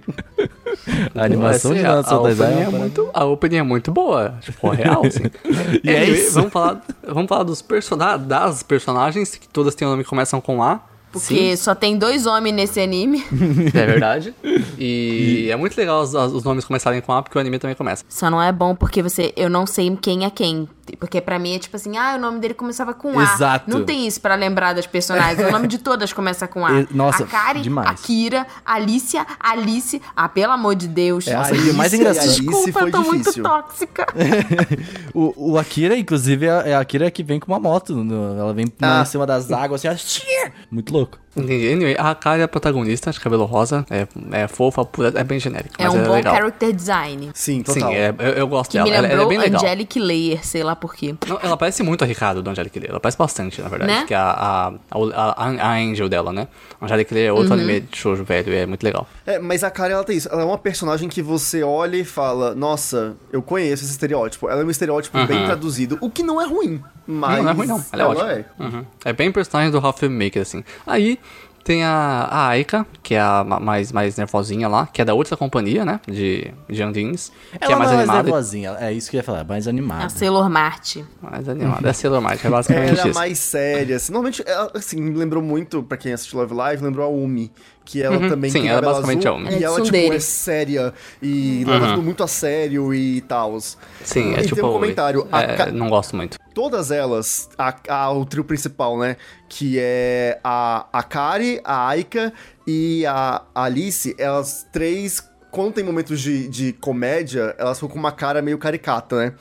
Speaker 1: A animação
Speaker 4: Vai
Speaker 1: de
Speaker 4: a
Speaker 1: no Taizai
Speaker 4: opening
Speaker 1: é
Speaker 4: é muito, a opening é muito boa, tipo, real, assim.
Speaker 1: E é
Speaker 4: Anyway,
Speaker 1: isso.
Speaker 4: Vamos falar, vamos falar dos persona das personagens, que todas têm o nome que começam com A.
Speaker 2: Porque só tem dois homens nesse anime.
Speaker 4: É verdade. E é muito legal os, os nomes começarem com A, porque o anime também começa.
Speaker 2: Só não é bom porque você. Eu não sei quem é quem. Porque pra mim é tipo assim, ah, o nome dele começava com A.
Speaker 1: Exato.
Speaker 2: Não tem isso pra lembrar das personagens. o nome de todas começa com A.
Speaker 1: E- nossa,
Speaker 2: a Kari,
Speaker 1: demais.
Speaker 2: a Kira, a Alicia, a Alice. Ah, pelo amor de Deus.
Speaker 1: É,
Speaker 3: Nossa,
Speaker 1: e o mais
Speaker 3: Alice-
Speaker 1: engraçado-
Speaker 3: Alice
Speaker 2: Desculpa,
Speaker 3: foi
Speaker 2: eu tô muito
Speaker 3: difícil.
Speaker 2: tóxica.
Speaker 1: o, o Akira, inclusive, é é a Akira que vem com uma moto. no- ela vem
Speaker 3: Ah.
Speaker 1: em cima das águas, assim, ó, muito louco.
Speaker 4: Entendi. Anyway, a Kari é a protagonista, de cabelo rosa, é, é fofa, pura, é bem genérico,
Speaker 2: é
Speaker 4: mas
Speaker 2: um
Speaker 4: é
Speaker 2: bom
Speaker 4: legal.
Speaker 2: character design.
Speaker 3: Sim,
Speaker 4: Sim,
Speaker 3: total.
Speaker 4: é, eu, eu gosto
Speaker 2: Que
Speaker 4: dela.
Speaker 2: me
Speaker 4: Ela, ela é bem legal.
Speaker 2: Angelic Layer, sei lá por quê.
Speaker 4: Não, ela parece muito a Ricardo do Angelic Layer. Ela parece bastante, na verdade.
Speaker 2: Né?
Speaker 4: Que é a, a, a, a, a Angel dela, né? Angelic Layer é outro
Speaker 2: Uhum.
Speaker 4: anime de shoujo velho, é muito legal.
Speaker 3: É, mas a Kari, ela tem isso. Ela é uma personagem que você olha e fala, nossa, eu conheço esse estereótipo. Ela é um estereótipo bem
Speaker 4: Aham.
Speaker 3: traduzido, o que não é ruim. Mas
Speaker 4: Não, não é ruim, não. Ela é ótima. Uhum. É bem personagem do Half Maker, assim. Aí tem a, a Aika, que é a ma- mais, mais nervosinha lá, que é da outra companhia, né? De, de Andins. Que
Speaker 1: Ela
Speaker 4: é mais
Speaker 1: não é
Speaker 4: animada.
Speaker 1: nervosinha, é isso que eu ia falar, mais
Speaker 2: A
Speaker 1: animada.
Speaker 2: Sailor Mart.
Speaker 4: mais animada. É Sailor Mart, é basicamente
Speaker 3: Ela é mais séria, assim. Normalmente, ela, assim, me lembrou muito, pra quem assistiu Love Live, lembrou a Umi. Que ela também
Speaker 4: Sim,
Speaker 3: tem
Speaker 4: ela
Speaker 3: cabelo
Speaker 4: basicamente
Speaker 3: azul,
Speaker 4: é
Speaker 2: é
Speaker 3: E ela, tipo,
Speaker 2: tsundere.
Speaker 3: é séria e leva tudo muito a sério e tal.
Speaker 4: Sim, é
Speaker 3: e
Speaker 4: tipo.
Speaker 3: tem um comentário. a
Speaker 4: é,
Speaker 3: ca-
Speaker 4: Não gosto muito.
Speaker 3: Todas elas, a, a- o trio principal, né? Que é a, a Kari, a Aika e a Alice, elas três, quando tem momentos de, de comédia, elas ficam com uma cara meio caricata, né?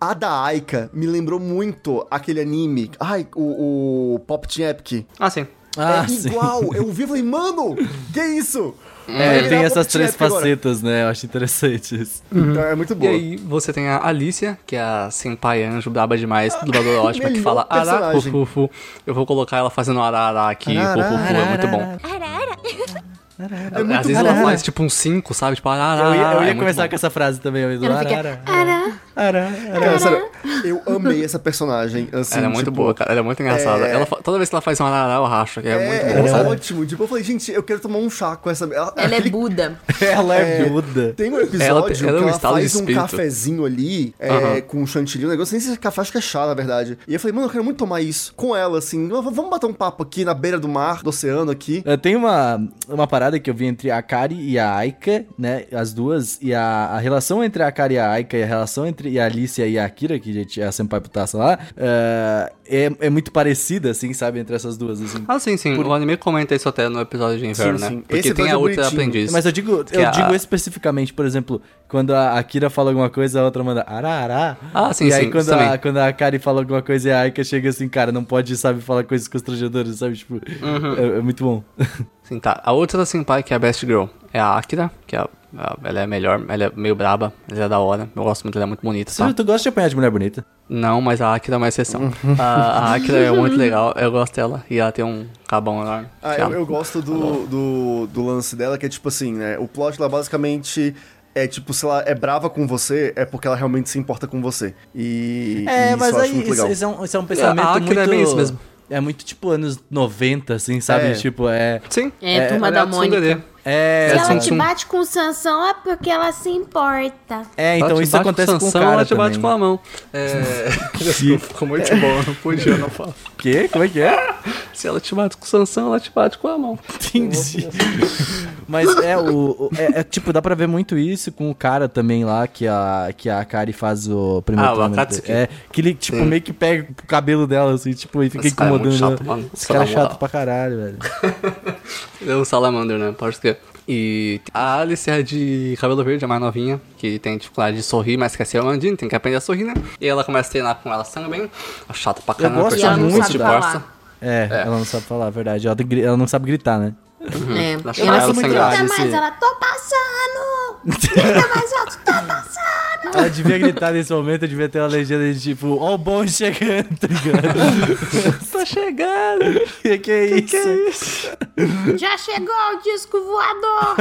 Speaker 3: A da Aika me lembrou muito aquele anime. Ai, o, o Pop Team Epic.
Speaker 4: Ah, sim.
Speaker 1: Ah,
Speaker 3: é
Speaker 1: sim.
Speaker 3: igual! Eu vi e falei, mano, que isso?
Speaker 1: É, tem essas três
Speaker 3: Epic agora.
Speaker 1: facetas, né? Eu acho interessante isso.
Speaker 3: Então, é muito
Speaker 4: E
Speaker 3: boa.
Speaker 4: aí você tem a Alicia, que é a senpai anjo braba demais, dubladora ótima, que
Speaker 3: melhor
Speaker 4: fala ará, fufu. Eu vou colocar ela fazendo ará aqui,
Speaker 3: Arará,
Speaker 4: fufu, é muito bom.
Speaker 3: É muito
Speaker 4: Às vezes ela faz tipo um 5, sabe? Tipo, ará,
Speaker 1: Eu ia, eu ia
Speaker 4: é muito
Speaker 1: começar com essa frase também, amigo.
Speaker 2: Ela fica,
Speaker 1: Arara,
Speaker 2: "Ará".
Speaker 1: arara,
Speaker 3: Cara, sério, eu amei essa personagem. Assim,
Speaker 4: Ela é muito
Speaker 3: tipo,
Speaker 4: boa, cara. Ela é muito engraçada.
Speaker 3: é-
Speaker 4: Ela toda vez que ela faz um arará, eu racho. É,
Speaker 3: É,
Speaker 4: muito
Speaker 3: é,
Speaker 4: bom, sabe?
Speaker 3: ótimo. Tipo, eu falei, gente, eu quero tomar um chá com essa. Ela,
Speaker 2: Ela é
Speaker 3: aquele-
Speaker 2: Buda.
Speaker 1: Ela é,
Speaker 3: É,
Speaker 1: Buda.
Speaker 3: Tem um episódio
Speaker 4: Ela ela é um
Speaker 3: que ela
Speaker 4: de
Speaker 3: faz um cafezinho ali, é,
Speaker 4: Aham.
Speaker 3: com chantilly, um negócio, nem sei se é café, acho que é chá, na verdade. E eu falei, mano, eu quero muito tomar isso. Com ela, assim, "V- vamos bater um papo aqui na beira do mar, do oceano aqui.
Speaker 1: É, Tem uma, uma parada que eu vi entre a Kari e a Aika, né? As duas. E a, a relação entre a Kari e a Aika e a relação entre e a Alicia e a Akira, que gente, é a senpai putaça lá, é, é, é muito parecida, assim, sabe? Entre essas duas, assim.
Speaker 4: Ah, sim, sim. O anime comenta isso até no episódio de inverno,
Speaker 3: Sim,
Speaker 4: né?
Speaker 3: sim.
Speaker 4: Porque
Speaker 3: Esse
Speaker 4: tem a
Speaker 3: é
Speaker 4: outra aprendiz.
Speaker 1: Mas eu digo, eu
Speaker 4: a-
Speaker 1: digo especificamente, por exemplo, quando a Akira fala alguma coisa, a outra manda arará.
Speaker 4: Ah, sim,
Speaker 1: E aí
Speaker 4: sim,
Speaker 1: quando
Speaker 4: isso
Speaker 1: a,
Speaker 4: também.
Speaker 1: quando a Kari fala alguma coisa e a Aika chega assim, cara, não pode, sabe, falar coisas constrangedoras, sabe? Tipo,
Speaker 4: Uhum.
Speaker 1: é, é muito bom.
Speaker 4: Sim, tá. A outra senpai, que é a Best Girl, é a Akira, que é a- a- ela é melhor, ela é meio braba, ela é da hora. Eu gosto muito, ela é muito bonita, tá?
Speaker 1: Tu gosta de apanhar de mulher bonita?
Speaker 4: Não, mas a Akira é uma exceção. a, a Akira é muito legal, eu gosto dela. E ela tem um cabão enorme.
Speaker 3: Ah, eu, eu gosto do, do, do lance dela, que é tipo assim, né? O plot lá basicamente é tipo, se ela é brava com você, é porque ela realmente se importa com você. E,
Speaker 1: É,
Speaker 3: e
Speaker 1: mas
Speaker 3: isso
Speaker 1: aí
Speaker 3: muito
Speaker 1: isso, isso é um, isso é um pensamento
Speaker 4: a
Speaker 1: muito...
Speaker 4: Akira é bem isso mesmo.
Speaker 1: É muito tipo anos 90, assim, sabe?
Speaker 3: É.
Speaker 1: Tipo, é...
Speaker 4: Sim.
Speaker 2: É, Turma
Speaker 4: ela
Speaker 2: da. Mônica.
Speaker 1: É,
Speaker 4: Se ela
Speaker 5: te bate com o Sansão é porque ela se importa.
Speaker 1: é então isso acontece com o
Speaker 4: Sansão,
Speaker 1: cara
Speaker 4: ela te bate
Speaker 1: também.
Speaker 4: com a mão. É... Ficou muito bom, eu não podia não falar.
Speaker 1: Quê? Como é que é?
Speaker 4: Se ela te bate com o Sansão, ela te bate com a mão.
Speaker 1: Entendi. Mas é o. o- é, é, tipo, dá pra ver muito isso com o cara também lá, que a, que a Kari faz o primeiro
Speaker 4: Ah, o. Akatsuki.
Speaker 1: É, que ele, tipo,
Speaker 4: Sim.
Speaker 1: meio que pega o cabelo dela, assim, tipo, e fica
Speaker 4: Esse cara é muito
Speaker 1: incomodando.
Speaker 4: chato, mano.
Speaker 1: Esse cara é chato pra caralho, velho.
Speaker 4: É um salamander, né? Pode ser. E a Alice é de cabelo verde, a mais novinha, que tem dificuldade de sorrir, mas quer ser Amandine, tem que aprender a sorrir, né? E ela começa a treinar com ela também. É chato pra caramba,
Speaker 1: gosto
Speaker 4: personagem
Speaker 2: muito
Speaker 4: muito de
Speaker 2: dela.
Speaker 4: força.
Speaker 1: É, ela não sabe falar a verdade. Ela, ela não sabe gritar, né?
Speaker 2: É.
Speaker 4: Acho
Speaker 2: Ela
Speaker 4: ela
Speaker 1: raro.
Speaker 5: Grita mais,
Speaker 1: esse-
Speaker 5: ela, tô passando! Grita mais alto, tô passando!
Speaker 1: Ela devia gritar nesse momento, devia ter uma legenda de tipo, ó o bom chegando, tá ligado?
Speaker 4: Tá chegando!
Speaker 1: que, que é isso?
Speaker 5: Já chegou o disco voador!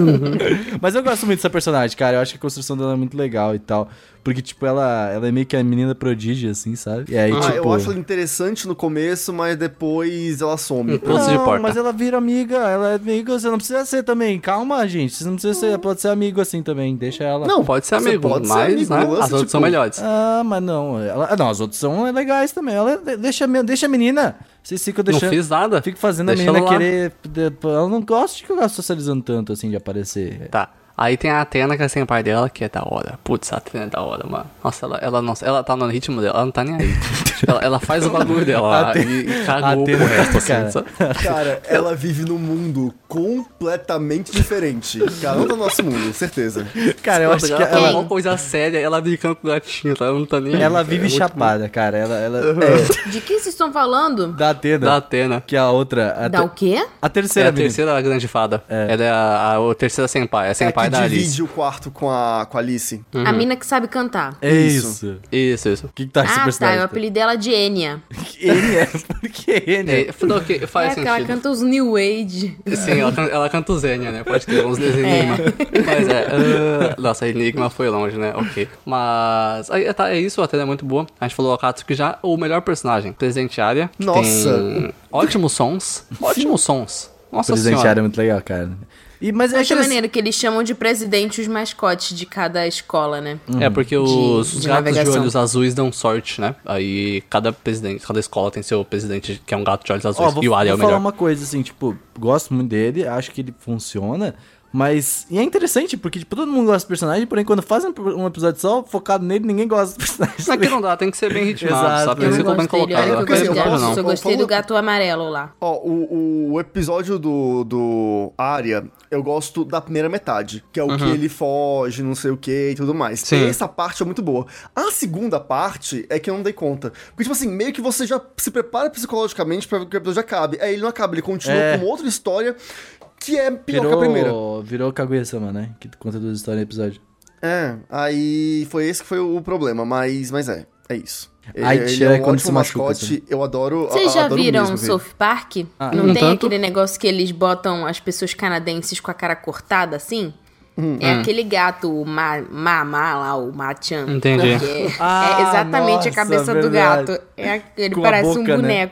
Speaker 1: Mas eu gosto muito dessa personagem, cara. Eu acho que a construção dela é muito legal e tal. Porque, tipo, ela, ela é meio que a menina prodígio, assim, sabe? E aí,
Speaker 3: Ah,
Speaker 1: tipo...
Speaker 3: eu acho ela interessante no começo, mas depois ela some.
Speaker 4: De
Speaker 1: Não,
Speaker 4: porta.
Speaker 1: mas ela vira amiga, ela é amiga, você não precisa ser também. Calma, gente, você não precisa ser, pode ser amigo assim também, deixa ela.
Speaker 3: Não,
Speaker 4: Pode ser amigo,
Speaker 3: pode amigo,
Speaker 4: né,
Speaker 3: lance,
Speaker 4: as outras
Speaker 3: tipo,
Speaker 4: são melhores.
Speaker 1: Ah, mas não, ela, não, as outras são legais também. Ela deixa, a- deixa a menina. Vocês ficam
Speaker 4: Não
Speaker 1: deixando.
Speaker 4: fiz nada.
Speaker 1: Fico fazendo
Speaker 4: Deixa
Speaker 1: a menina querer. Ela não gosta de ficar socializando tanto assim de aparecer.
Speaker 4: Tá. Aí tem a Atena, que é sem pai dela, que é da hora. Putz, a Atena é da hora, mano. Nossa, ela, ela, nossa, ela tá no ritmo dela, ela não tá nem aí. Ela, ela faz o bagulho dela
Speaker 1: Atena-
Speaker 4: e, e cagou
Speaker 1: Atena,
Speaker 4: pro resto, assim,
Speaker 1: cara.
Speaker 3: Cara, ela vive num mundo completamente diferente. Cara, não do nossa mundo, certeza.
Speaker 1: Cara, eu acho que
Speaker 4: ela tá
Speaker 1: ela,
Speaker 4: uma coisa séria, ela brincando com o gatinho, tá? Ela não tá nem aí.
Speaker 1: ela
Speaker 4: cara.
Speaker 1: vive
Speaker 4: É muito
Speaker 1: chapada, cara. Ela, ela é,
Speaker 2: De que vocês estão falando?
Speaker 1: da Atena,
Speaker 4: Da Atena.
Speaker 1: que é a outra. A,
Speaker 2: Da
Speaker 1: te-
Speaker 2: o quê?
Speaker 1: a
Speaker 4: É
Speaker 1: terceira
Speaker 4: a
Speaker 1: menina.
Speaker 4: terceira grande fada. Ela é a, a, a terceira senpai, é a
Speaker 3: É
Speaker 4: senpai
Speaker 3: que
Speaker 4: da
Speaker 3: divide
Speaker 4: Alice.
Speaker 3: o quarto com a, com a Alice.
Speaker 2: A mina que sabe cantar.
Speaker 1: É isso.
Speaker 4: Isso, isso.
Speaker 1: O que, que tá esse
Speaker 2: Ah, tá.
Speaker 1: personagem?
Speaker 2: Eu apelido dela de Enya.
Speaker 1: É. Por que ele?
Speaker 4: É, falou que
Speaker 2: É
Speaker 4: faz
Speaker 2: que ela
Speaker 4: sentido.
Speaker 2: canta os New Age.
Speaker 4: Sim, ela, ela canta o Zênia, né? Pode ter uns desenhos Enigma. Mas é. ah, nossa, Enigma foi longe, né? Ok. Mas. Aí, tá, é isso, a tela é muito boa. A gente falou a Katsuki já. O melhor personagem, Presenteária.
Speaker 3: Nossa.
Speaker 4: Tem ótimos sons. Ótimos sons. Nossa
Speaker 1: Presenteário
Speaker 4: senhora.
Speaker 1: é muito legal, cara. E, mas é interessante-
Speaker 2: maneiro que eles chamam de presidente os mascotes de cada escola, né?
Speaker 4: É, porque os,
Speaker 2: de
Speaker 4: os gatos de olhos azuis dão sorte, né? Aí cada presidente, cada escola tem seu presidente que é um gato de olhos azuis.
Speaker 1: vou,
Speaker 4: e o Ari é
Speaker 1: vou
Speaker 4: o
Speaker 1: falar
Speaker 4: melhor.
Speaker 1: uma coisa assim, tipo, gosto muito dele, acho que ele funciona, mas. E é interessante, porque tipo, todo mundo gosta do personagem, porém, quando fazem um episódio só focado nele, ninguém gosta do personagem.
Speaker 4: Aqui não dá, tem que ser bem ritmado,
Speaker 1: Exato.
Speaker 4: sabe?
Speaker 1: Eu
Speaker 4: Tem que ser bem colocado.
Speaker 2: que eu gosto
Speaker 3: eu posso-.
Speaker 2: Eu
Speaker 3: eu
Speaker 2: gostei do gato amarelo lá.
Speaker 3: Ó, o, o episódio do, do Arya, eu gosto da primeira metade, que é o que ele foge, não sei o que e tudo mais.
Speaker 4: Sim.
Speaker 3: Essa parte é muito boa. A segunda parte é que eu não dei conta. Porque, tipo assim, meio que você já se prepara psicologicamente pra que o episódio acabe. Aí ele não acaba, ele continua
Speaker 1: É.
Speaker 3: com outra história que é pior que a primeira.
Speaker 1: Virou, virou Kaguya-sama, né? Que conta duas histórias no episódio.
Speaker 3: É, aí foi esse que foi o problema, mas, mas é, é isso.
Speaker 1: Ai,
Speaker 3: ele
Speaker 1: tira
Speaker 3: é um
Speaker 1: quando
Speaker 3: ótimo
Speaker 1: se machuca,
Speaker 3: mascote, eu adoro
Speaker 2: Vocês já
Speaker 3: adoro
Speaker 2: viram
Speaker 3: mesmo.
Speaker 2: South Park?
Speaker 1: Ah,
Speaker 2: não
Speaker 4: não
Speaker 2: tem
Speaker 4: tanto.
Speaker 2: aquele negócio que eles botam as pessoas canadenses com a cara cortada assim?
Speaker 3: Hum.
Speaker 2: É aquele gato, o ma, Mamá lá, o Machan.
Speaker 4: Entendi.
Speaker 2: Porque
Speaker 1: Ah,
Speaker 2: é exatamente
Speaker 1: nossa,
Speaker 2: a cabeça do
Speaker 1: verdade.
Speaker 2: gato. É, ele
Speaker 1: Com
Speaker 2: parece um
Speaker 1: boca, né?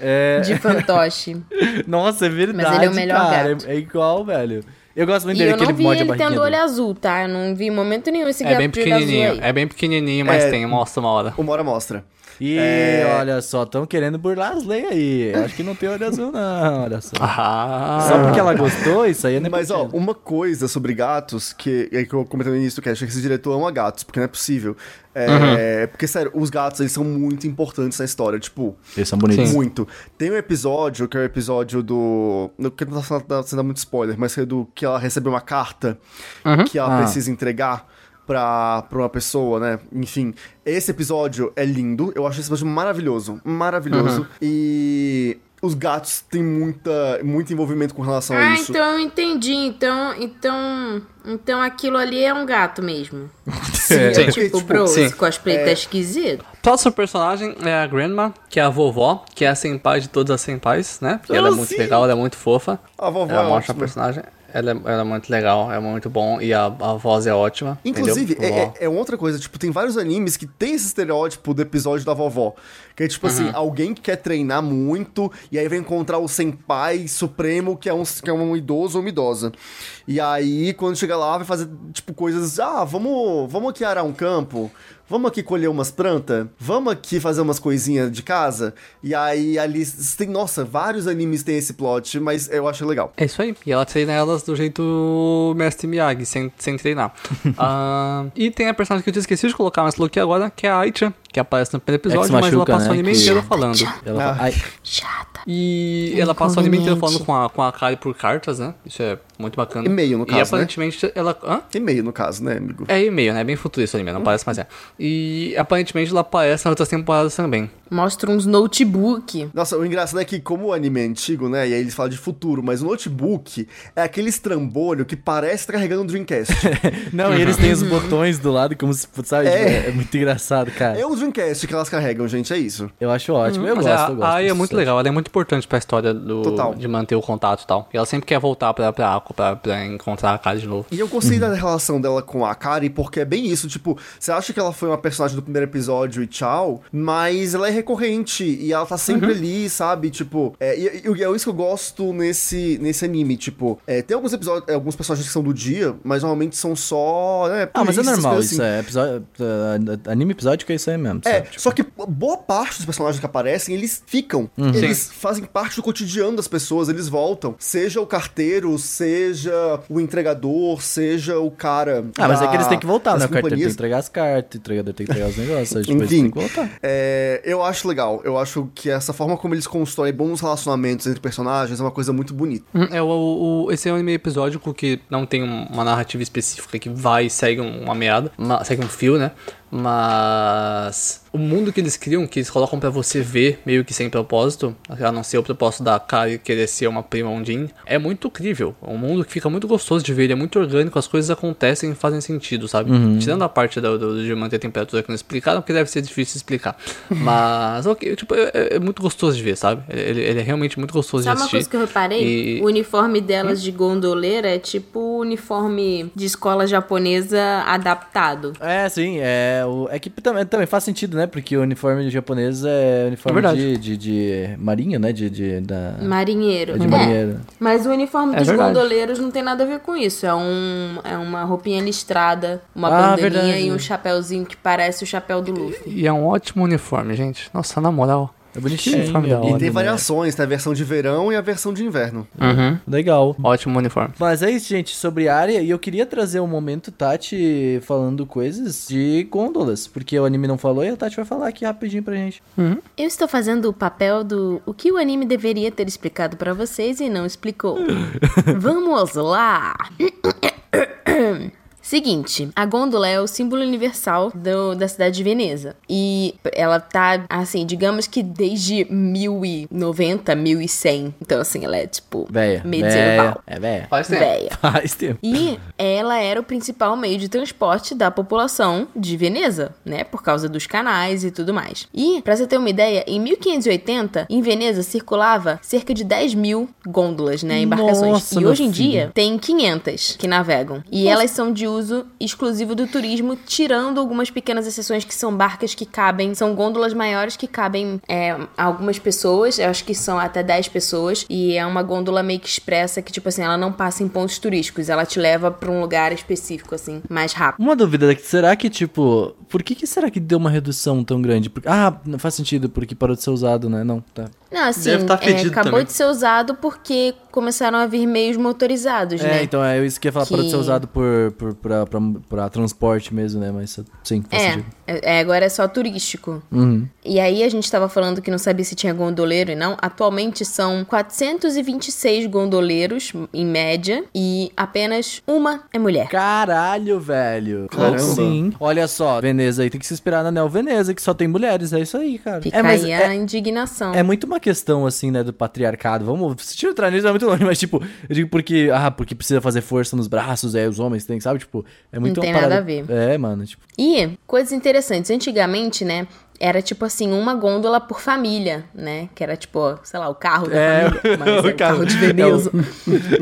Speaker 1: É.
Speaker 2: de fantoche.
Speaker 1: Nossa, é verdade.
Speaker 2: ele é o melhor
Speaker 1: cara.
Speaker 2: gato.
Speaker 1: É, é igual, velho. Eu gosto muito
Speaker 2: E
Speaker 1: dele,
Speaker 2: eu
Speaker 1: que
Speaker 2: não
Speaker 1: ele
Speaker 2: vi
Speaker 1: morde a
Speaker 2: ele
Speaker 1: barriguinha
Speaker 2: tendo olho azul, tá? Eu não vi em momento nenhum esse
Speaker 4: É
Speaker 2: gato
Speaker 4: bem pequenininho, é bem pequenininho, mas
Speaker 3: É.
Speaker 4: tem, mostra uma hora.
Speaker 3: Uma hora mostra.
Speaker 1: E
Speaker 3: É.
Speaker 1: olha só, estão querendo burlar as leis aí. Acho que não tem olho azul, não, olha só.
Speaker 4: Ah,
Speaker 1: Só porque ela gostou, isso aí é
Speaker 3: Mas, ó,
Speaker 1: nepotismo.
Speaker 3: uma coisa sobre gatos, que, é que eu comentei no início do cast, é que esse diretor ama gatos, porque não é possível. É, Porque, sério, os gatos, eles são muito importantes na história, tipo...
Speaker 1: Eles são bonitos.
Speaker 3: Muito. Tem um episódio, que é o episódio do... Não que não tá sendo- tá muito spoiler, mas que é do que ela recebeu uma carta que ela
Speaker 1: Ah.
Speaker 3: precisa entregar pra, pra uma pessoa, né? Enfim, esse episódio é lindo. Eu acho esse episódio maravilhoso. Maravilhoso. E... Os gatos têm muita, muito envolvimento com relação a
Speaker 2: Ah,
Speaker 3: isso.
Speaker 2: então eu entendi. Então, então, então aquilo ali é um gato mesmo.
Speaker 3: Sim,
Speaker 2: É,
Speaker 3: é porque,
Speaker 2: tipo,
Speaker 3: tipo,
Speaker 2: bro,
Speaker 4: sim.
Speaker 2: esse cosplay tá esquisito.
Speaker 4: Próximo personagem é a Grandma, que é a vovó, que é a senpai de todas as senpais, né? Que ela é
Speaker 3: Ah,
Speaker 4: muito
Speaker 3: sim.
Speaker 4: legal, ela é muito fofa.
Speaker 3: A vovó
Speaker 4: ela
Speaker 3: é
Speaker 4: mostra a personagem. Ela é, ela é muito legal, é muito bom. E a, a voz é ótima.
Speaker 3: Inclusive, é, é- é outra coisa, tipo, tem vários animes que tem esse estereótipo do episódio da vovó. Que é tipo assim, alguém que quer treinar muito, e aí vai encontrar o senpai supremo, que é um, que é um idoso ou uma idosa. E aí, quando chega lá, vai fazer, tipo, coisas. Ah, vamos, vamos aqui arar um campo. Vamos aqui colher umas plantas? Vamos aqui fazer umas coisinhas de casa? E aí ali tem, nossa, vários animes têm esse plot, mas eu acho legal.
Speaker 4: É isso aí. E ela treina elas do jeito Mestre Miyagi, sem, sem treinar. Ah, e tem a personagem que eu tinha esquecido de colocar, mas coloquei agora, que é a Aicha, que aparece no primeiro
Speaker 1: É
Speaker 4: episódio,
Speaker 1: se
Speaker 4: mas ela passa o
Speaker 1: né?
Speaker 4: anime
Speaker 1: Que-
Speaker 4: inteiro falando.
Speaker 1: Ela
Speaker 3: Ah.
Speaker 1: ai,
Speaker 2: Chata.
Speaker 4: E ela passa o anime inteiro falando com a, com a Kari por cartas, né? Isso é muito bacana.
Speaker 3: E-mail, no
Speaker 4: E
Speaker 3: caso, né?
Speaker 4: aparentemente ela. Hã?
Speaker 3: Meio, no caso, né, amigo?
Speaker 4: É e-mail, né? É bem futurista o anime, não parece, mas é. E aparentemente ela aparece nas outras temporadas também.
Speaker 2: Mostra uns notebook.
Speaker 3: Nossa, o engraçado é que, como o anime é antigo, né? E aí eles falam de futuro, mas o notebook é aquele estrambolho que parece carregando um Dreamcast.
Speaker 1: Não, e eles têm os botões do lado, como se, sabe?
Speaker 3: É.
Speaker 1: É, muito engraçado, cara.
Speaker 3: é o Dreamcast que elas carregam, gente, é isso.
Speaker 1: Eu acho ótimo, eu
Speaker 4: Mas
Speaker 1: gosto,
Speaker 4: é,
Speaker 1: eu gosto.
Speaker 4: a Ai é muito legal, ela é muito importante pra história do,
Speaker 3: Total.
Speaker 4: de manter o contato e tal. E ela sempre quer voltar pra, pra Aqua pra, pra encontrar a Kari de novo.
Speaker 3: E eu gostei da relação dela com a Kari, porque é bem isso, tipo, você acha que ela foi uma personagem do primeiro episódio e tchau, mas ela é recorrente e ela tá sempre ali, sabe? Tipo, é, e, e é isso que eu gosto nesse, nesse anime, tipo, é, tem alguns episódios, é, alguns personagens que são do dia, mas normalmente são só, né,
Speaker 1: Ah, mas é normal
Speaker 3: coisas
Speaker 1: isso,
Speaker 3: assim.
Speaker 1: é episódio, uh, anime episódico é isso aí mesmo,
Speaker 3: É?
Speaker 1: Tipo,
Speaker 3: só que boa parte dos personagens que aparecem, eles ficam. Eles fazem parte do cotidiano das pessoas, eles voltam. Seja o carteiro, seja o entregador, seja o cara.
Speaker 1: Ah, mas é
Speaker 3: da-
Speaker 1: que eles têm que voltar, né? O carteiro tem que
Speaker 3: companhias.
Speaker 1: entregar as cartas, o entregador tem que entregar os negócios,
Speaker 3: Enfim,
Speaker 1: tem que voltar.
Speaker 3: é, eu acho legal. Eu acho que essa forma como eles constroem bons relacionamentos entre personagens é uma coisa muito bonita.
Speaker 4: Hum, É, o, o- esse é um anime episódico que não tem um- uma narrativa específica que vai e segue um- uma meada, uma- segue um fio, né? Mas o mundo que eles criam, que eles colocam pra você ver meio que sem propósito, a não ser o propósito da Kari querer ser uma prima Ondine, é muito incrível. É um mundo que fica muito gostoso de ver, ele é muito orgânico, as coisas acontecem e fazem sentido, sabe? Tirando a parte do, do- de manter a temperatura que não explicaram, porque deve ser difícil explicar. Mas, ok, tipo, é, é muito gostoso de ver, sabe? Ele, ele é realmente muito gostoso
Speaker 2: Sabe
Speaker 4: de
Speaker 2: uma
Speaker 4: assistir.
Speaker 2: coisa que eu reparei?
Speaker 4: E-
Speaker 2: O uniforme delas de gondoleira é tipo uniforme de escola japonesa adaptado.
Speaker 1: É, sim, é, o, é que também, também faz sentido, né? Porque o uniforme japonês é uniforme
Speaker 4: É
Speaker 1: de, de, de marinha, né? De, de, da,
Speaker 2: Marinheiro.
Speaker 1: é de
Speaker 2: É,
Speaker 1: marinheiro.
Speaker 2: Mas o uniforme
Speaker 4: É
Speaker 2: dos
Speaker 4: verdade.
Speaker 2: gondoleiros não tem nada a ver com isso. É, um, é uma roupinha listrada, uma
Speaker 1: Ah,
Speaker 2: bandeirinha
Speaker 1: verdade.
Speaker 2: e um chapéuzinho que parece o chapéu do Luffy.
Speaker 4: E é um ótimo uniforme, gente. Nossa, na moral.
Speaker 1: É bonitinho.
Speaker 4: Hora.
Speaker 3: E
Speaker 1: lindo,
Speaker 3: tem
Speaker 1: né?
Speaker 3: variações, tem a versão de verão e a versão de inverno.
Speaker 4: Uhum.
Speaker 1: Legal.
Speaker 4: Ótimo uniforme.
Speaker 1: Mas é isso, gente, sobre área. E eu queria trazer um momento Tati falando coisas de gôndolas. Porque o anime não falou e a Tati vai falar aqui rapidinho pra gente.
Speaker 2: Eu estou fazendo o papel do o que o anime deveria ter explicado pra vocês e não explicou. Vamos lá! Seguinte, a gôndola é o símbolo universal do- da cidade de Veneza. E ela tá, assim, digamos que desde 1090, 1100. Então, assim, ela é tipo
Speaker 1: Véia.
Speaker 2: medieval.
Speaker 1: Véia. É véia.
Speaker 4: Faz tempo.
Speaker 2: Véia.
Speaker 1: Faz tempo.
Speaker 2: E ela era o principal meio de transporte da população de Veneza, né? Por causa dos canais e tudo mais. E, pra você ter uma ideia, em 1580, em Veneza circulava cerca de 10 mil gôndolas, né? Embarcações.
Speaker 1: Nossa,
Speaker 2: e hoje em
Speaker 1: filho.
Speaker 2: dia, tem 500 que navegam. E elas são de uso exclusivo do turismo, tirando algumas pequenas exceções que são barcas que cabem, são gôndolas maiores que cabem é, algumas pessoas, eu acho que são até 10 pessoas, e é uma gôndola meio que expressa que, tipo assim, ela não passa em pontos turísticos, ela te leva pra um lugar específico, assim, mais rápido.
Speaker 1: Uma dúvida daqui, será que, tipo, por que, que será que deu uma redução tão grande? Ah, faz sentido, porque parou de ser usado, né? Não, tá.
Speaker 2: Não, assim,
Speaker 4: Deve tá
Speaker 2: é, acabou
Speaker 4: também.
Speaker 2: de ser usado porque começaram a vir meios motorizados,
Speaker 1: É,
Speaker 2: né?
Speaker 1: então é isso que eu ia falar, parou de ser
Speaker 2: Que-
Speaker 1: usado por, por, pra, pra, pra transporte mesmo, né? Mas sim, faz
Speaker 2: É,
Speaker 1: sentido.
Speaker 2: é, agora é só turístico.
Speaker 1: Uhum.
Speaker 2: E aí a gente tava falando que não sabia se tinha gondoleiro e não. Atualmente são 426 gondoleiros, em média, e apenas uma é mulher.
Speaker 1: Caralho, velho.
Speaker 3: Caramba.
Speaker 1: Sim. Olha só, Veneza aí tem que se inspirar na Neo Veneza, que só tem mulheres, é isso aí, cara.
Speaker 2: Fica
Speaker 1: é, mas
Speaker 2: aí
Speaker 1: é,
Speaker 2: a indignação.
Speaker 1: é muito uma questão, assim, né, do patriarcado. Vamos, se tira entrar nisso, é muito longe, mas, tipo, eu digo porque, ah, porque precisa fazer força nos braços, aí os homens têm, sabe? Tipo, é muito
Speaker 2: Não tem nada a ver.
Speaker 1: É, mano, tipo,
Speaker 2: E coisas interessantes. Antigamente, né? Era tipo assim, uma gôndola por família, né? Que era tipo, sei lá, o carro da
Speaker 1: É,
Speaker 2: família. Mas era o carro de
Speaker 1: é o-
Speaker 2: Veneza.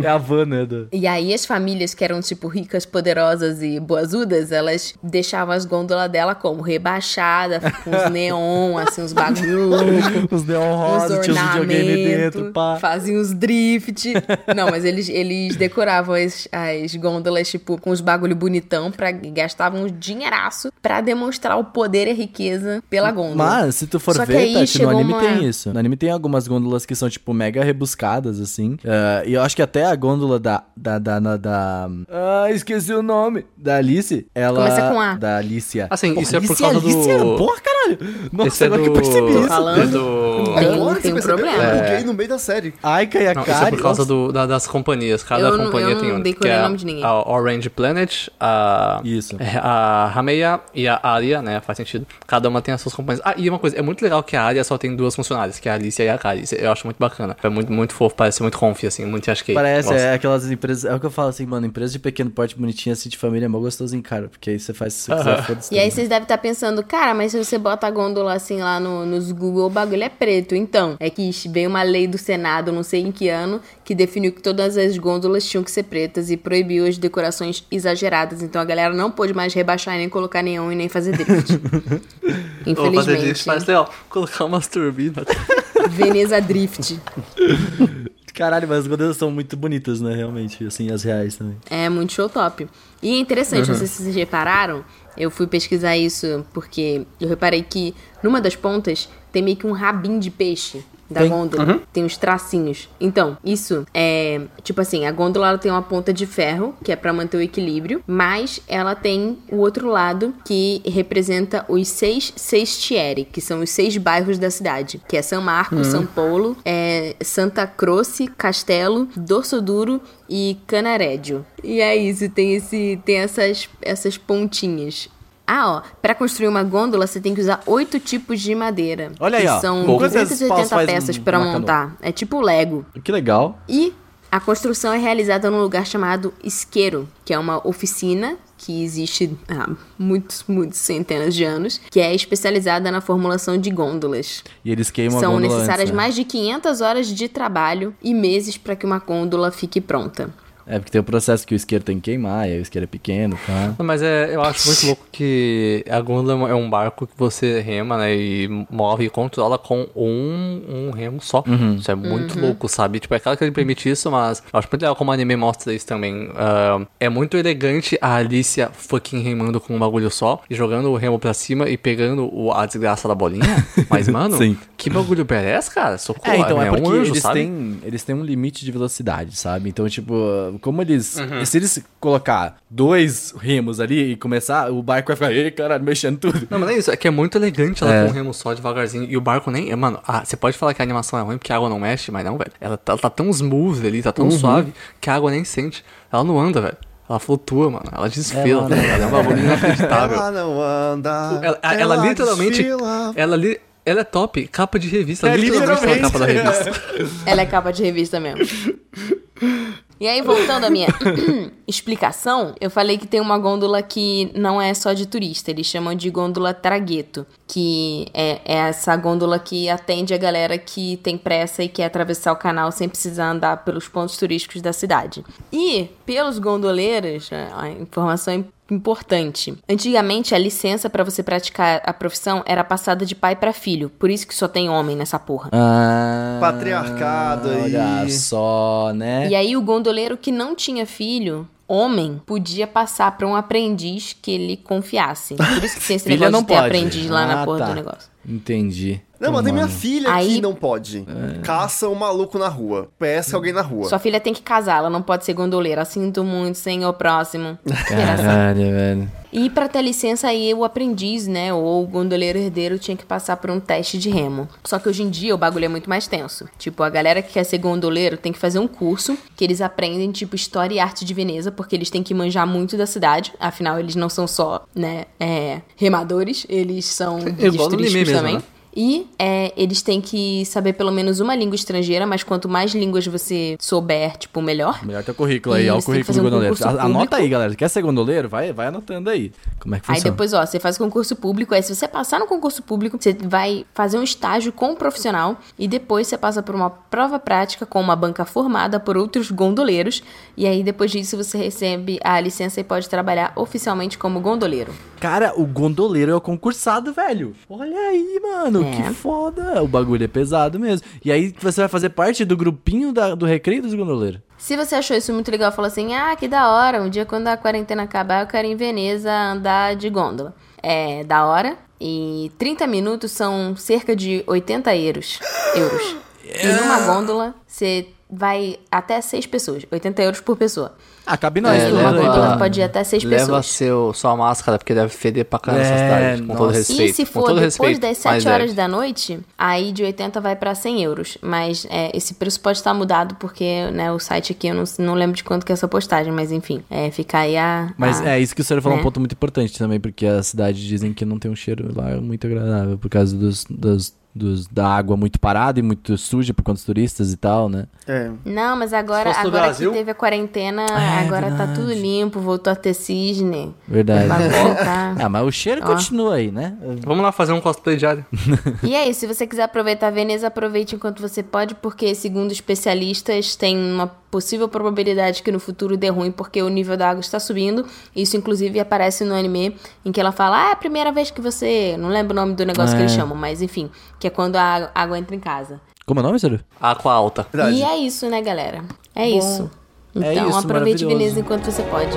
Speaker 1: É a van, né? do-
Speaker 2: E aí as famílias que eram, tipo, ricas, poderosas e boazudas, elas deixavam as gôndolas dela como? Rebaixada, com os neon, assim, uns bagulho louco.
Speaker 1: Os neon rosa, tinha os videogame dentro, pá.
Speaker 2: faziam uns drift. Não, mas eles, eles decoravam as, as gôndolas, tipo, com os bagulho bonitão, pra, gastavam um dinheiraço pra demonstrar o poder e a riqueza pela gôndola.
Speaker 1: Mas, se tu for
Speaker 2: Só
Speaker 1: ver,
Speaker 2: aí
Speaker 1: Tati, no anime
Speaker 2: uma-
Speaker 1: tem isso. No anime tem algumas gôndolas que são, tipo, mega rebuscadas, assim. Ah, e eu acho que até a gôndola da. Da. Da. da, da- Ah, esqueci o nome. Da Alice. Ela.
Speaker 2: Começa com A.
Speaker 1: Da Alicia.
Speaker 4: Assim,
Speaker 1: Porra,
Speaker 4: isso é por
Speaker 1: Alice,
Speaker 4: causa
Speaker 1: Alicia,
Speaker 4: do-
Speaker 1: Porra, caralho. Nossa,
Speaker 4: Esse é
Speaker 1: agora
Speaker 4: do...
Speaker 1: que eu percebi isso.
Speaker 2: falando.
Speaker 4: É do...
Speaker 3: Agora
Speaker 2: tem
Speaker 3: você
Speaker 2: um
Speaker 3: percebeu?
Speaker 2: problema.
Speaker 3: Eu buguei no meio da série.
Speaker 1: Ai, Kaia
Speaker 4: Não, isso é
Speaker 1: Kari.
Speaker 4: por causa do, da- das companhias. Cada
Speaker 2: Eu não-
Speaker 4: companhia
Speaker 2: eu não
Speaker 4: tem um.
Speaker 2: decorei
Speaker 4: que é
Speaker 2: o nome de ninguém.
Speaker 4: A Orange Planet, a.
Speaker 1: Isso.
Speaker 4: é, A Hameia e a Aria, né? Faz sentido. Cada uma tem as suas companhias. Ah, e uma coisa, é muito legal que a Aria só tem duas funcionárias, que é a Alicia e a Kari. Isso Eu acho muito bacana. É muito, muito fofo, parece muito confi, assim, muito acho que.
Speaker 1: Parece, é aquelas empresas. É o que eu falo assim, mano. Empresa de pequeno porte bonitinha, assim, de família é mó gostosinho, cara. Porque aí você faz se você quiser, foda-se.
Speaker 2: E aí
Speaker 1: também.
Speaker 2: vocês devem estar pensando, cara, mas se você bota a gôndola assim lá no, nos Google, o bagulho é preto. Então, é que veio uma lei do Senado, não sei em que ano, que definiu que todas as gôndolas tinham que ser pretas e proibiu as decorações exageradas. Então a galera não pôde mais rebaixar e nem colocar neon e nem fazer drift.
Speaker 4: Vou fazer
Speaker 2: Infelizmente.
Speaker 4: disso, parece legal. Colocar umas turbinas.
Speaker 2: Veneza Drift.
Speaker 1: Caralho, mas as gôndolas são muito bonitas, né? Realmente, assim, as reais também.
Speaker 2: É muito show top. E é interessante, não sei se vocês repararam, eu fui pesquisar isso porque eu reparei que numa das pontas tem meio que um rabinho de peixe da
Speaker 1: Tem.
Speaker 2: gôndola. Tem uns tracinhos. Então, isso é. Tipo assim, a gôndola ela tem uma ponta de ferro, que é pra manter o equilíbrio, mas ela tem o outro lado que representa os seis sestieri, que são os seis bairros da cidade, que é São Marco, São Paulo, é Santa Croce, Castelo, Dorso Duro e Canarédio. E é isso, tem esse tem essas essas pontinhas. Ah, ó, pra construir uma gôndola você tem que usar oito tipos de madeira.
Speaker 1: Olha aí,
Speaker 2: que
Speaker 1: ó.
Speaker 2: São
Speaker 1: Quantas
Speaker 2: 280
Speaker 1: paus faz
Speaker 2: peças
Speaker 1: canoa?
Speaker 2: montar. É tipo Lego.
Speaker 1: Que legal.
Speaker 2: E a construção é realizada num lugar chamado Isqueiro, que é uma oficina que existe há muitos, muitos centenas de anos, que é especializada na formulação de gôndolas.
Speaker 1: E eles queimam a
Speaker 2: São necessárias
Speaker 1: antes, né?
Speaker 2: mais de 500 horas de trabalho e meses para que uma gôndola fique pronta.
Speaker 1: É, porque tem o processo que o isqueiro tem que queimar, e aí o isqueiro é pequeno, tá?
Speaker 4: Não, Mas é, eu acho muito louco que a gôndola é um barco que você rema, né? E move e controla com um, um remo só. Isso é muito louco, sabe? Tipo, é claro que ele permite isso, mas eu acho muito legal como o anime mostra isso também. Ah, é muito elegante a Alicia fucking remando com um bagulho só e jogando o remo pra cima e pegando o, a desgraça da bolinha. Mas, mano,
Speaker 1: Sim.
Speaker 4: que bagulho merece, cara? Socorro.
Speaker 1: É, então é,
Speaker 4: um
Speaker 1: porque
Speaker 4: anjo,
Speaker 1: eles,
Speaker 4: sabe?
Speaker 1: têm, eles têm um limite de velocidade, sabe? Então, tipo, como eles.
Speaker 4: Uhum.
Speaker 1: Se eles colocar dois remos ali e começar, o barco vai ficar, ei, caralho, mexendo tudo.
Speaker 4: Não, mas não é isso. É que é muito elegante ela
Speaker 1: É.
Speaker 4: com um remo só devagarzinho. E o barco nem. Mano, ah, você pode falar que a animação é ruim porque a água não mexe, mas não, velho. Ela tá, ela tá tão smooth ali, tá tão
Speaker 1: Uhum.
Speaker 4: suave que a água nem sente. Ela não anda, velho. Ela flutua, mano. Ela desfila,
Speaker 1: Ela
Speaker 4: tá ligado? É um bagulho inacreditável.
Speaker 3: Ela não anda.
Speaker 4: Ela, ela literalmente.
Speaker 3: desfila.
Speaker 4: Ela li. Ela é top, capa de revista.
Speaker 1: É,
Speaker 4: literalmente ela é capa da
Speaker 1: literalmente.
Speaker 4: revista.
Speaker 2: Ela é capa de revista mesmo. E aí, voltando à minha explicação, eu falei que tem uma gôndola que não é só de turista, eles chamam de gôndola tragueto, que é, é essa gôndola que atende a galera que tem pressa e quer atravessar o canal sem precisar andar pelos pontos turísticos da cidade. E, pelos gondoleiros, a informação importante. Antigamente, a licença pra você praticar a profissão era passada de pai pra filho, por isso que só tem homem nessa porra.
Speaker 1: Ah,
Speaker 3: Patriarcado aí.
Speaker 1: Olha só, né?
Speaker 2: E aí o gondoleiro que não tinha filho, homem, podia passar pra um aprendiz que ele confiasse. Por isso que tem esse
Speaker 1: Filha
Speaker 2: negócio
Speaker 1: não
Speaker 2: de ter
Speaker 1: pode.
Speaker 2: aprendiz lá na
Speaker 1: Ah,
Speaker 2: porra
Speaker 1: tá.
Speaker 2: do negócio.
Speaker 1: Entendi.
Speaker 3: Não, mas tem minha filha
Speaker 2: Aí-
Speaker 3: que não pode. Caça um maluco na rua. Pesca alguém na rua.
Speaker 2: Sua filha tem que casar, ela não pode ser gondoleira. Sinto muito, senhor próximo.
Speaker 1: Caralho, velho.
Speaker 2: E pra ter licença aí, o aprendiz, né, ou o gondoleiro herdeiro tinha que passar por um teste de remo. Só que hoje em dia o bagulho é muito mais tenso. Tipo, a galera que quer ser gondoleiro tem que fazer um curso que eles aprendem, tipo, História e Arte de Veneza, porque eles têm que manjar muito da cidade. Afinal, eles não são só, né, é, remadores, eles são
Speaker 4: igual no
Speaker 2: turísticos
Speaker 4: mesmo,
Speaker 2: também.
Speaker 4: né?
Speaker 2: E é, eles têm que saber pelo menos uma língua estrangeira, mas quanto mais línguas você souber, tipo, melhor.
Speaker 1: Melhor teu currículo aí,
Speaker 2: E
Speaker 1: ó, o currículo
Speaker 2: fazer
Speaker 1: do
Speaker 2: um
Speaker 1: gondoleiro. A- Anota
Speaker 2: público.
Speaker 1: aí, galera. Quer ser gondoleiro? Vai, vai anotando aí. Como é que
Speaker 2: Aí
Speaker 1: funciona?
Speaker 2: depois, ó, você faz concurso público, aí se você passar no concurso público, você vai fazer um estágio com um profissional e depois você passa por uma prova prática com uma banca formada por outros gondoleiros e aí depois disso você recebe a licença e pode trabalhar oficialmente como gondoleiro.
Speaker 1: Cara, o gondoleiro é o concursado, velho. Olha aí, mano.
Speaker 2: É.
Speaker 1: Que foda. O bagulho é pesado mesmo. E aí você vai fazer parte do grupinho da- do recreio dos gondoleiros.
Speaker 2: Se você achou isso muito legal, falou assim: ah, que da hora, um dia quando a quarentena acabar, eu quero ir em Veneza andar de gôndola. É da hora. E 30 minutos são cerca de 80 euros. euros. E numa gôndola, você vai até 6 pessoas. 80 euros por pessoa.
Speaker 1: Ah, cabe nós,
Speaker 2: É,
Speaker 1: tudo,
Speaker 2: uma
Speaker 1: né,
Speaker 2: gôndola
Speaker 1: então.
Speaker 2: pode ir até 6
Speaker 4: Leva
Speaker 2: pessoas.
Speaker 4: seu, sua máscara, porque deve feder pra caramba essa
Speaker 1: É,
Speaker 4: cidade. Com todo
Speaker 1: nossa.
Speaker 4: respeito.
Speaker 2: E se for
Speaker 4: todo
Speaker 2: depois
Speaker 4: respeito,
Speaker 2: das
Speaker 4: mas
Speaker 2: 7 horas
Speaker 4: deve.
Speaker 2: da noite, aí de 80 vai pra 100 euros. Mas é, esse preço pode estar mudado porque né, o site aqui eu não, não lembro de quanto que é essa postagem, mas enfim, é, fica aí a.
Speaker 1: Mas
Speaker 2: a-
Speaker 1: é isso que o senhor falou,
Speaker 2: né?
Speaker 1: um ponto muito importante também, porque a cidade dizem que não tem um cheiro lá muito agradável por causa dos, dos, dos- da água muito parada e muito suja por conta dos turistas e tal, né?
Speaker 3: É.
Speaker 2: Não, mas agora, agora
Speaker 4: Brasil?
Speaker 2: que teve a quarentena,
Speaker 1: É,
Speaker 2: agora tá
Speaker 1: verdade.
Speaker 2: tudo limpo, voltou a ter cisne.
Speaker 1: Verdade.
Speaker 2: Tá-
Speaker 1: Ah, mas o cheiro
Speaker 2: Ó.
Speaker 1: continua aí, né?
Speaker 4: Vamos lá fazer um cosplay diário.
Speaker 2: E é isso, se você quiser aproveitar Veneza, aproveite enquanto você pode, porque, segundo especialistas, tem uma possível probabilidade que no futuro dê ruim, porque o nível da água está subindo. Isso, inclusive, aparece no anime, em que ela fala, ah, é a primeira vez que você... Não lembro o nome do negócio que
Speaker 1: É.
Speaker 2: eles chamam, mas enfim, que é quando a água entra em casa.
Speaker 1: Como é o nome, senhor?
Speaker 4: Aqua alta.
Speaker 3: Verdade.
Speaker 2: E é isso, né, galera? É
Speaker 1: Bom,
Speaker 2: isso.
Speaker 1: é
Speaker 2: Então,
Speaker 1: isso,
Speaker 2: aproveite. Veneza enquanto você pode.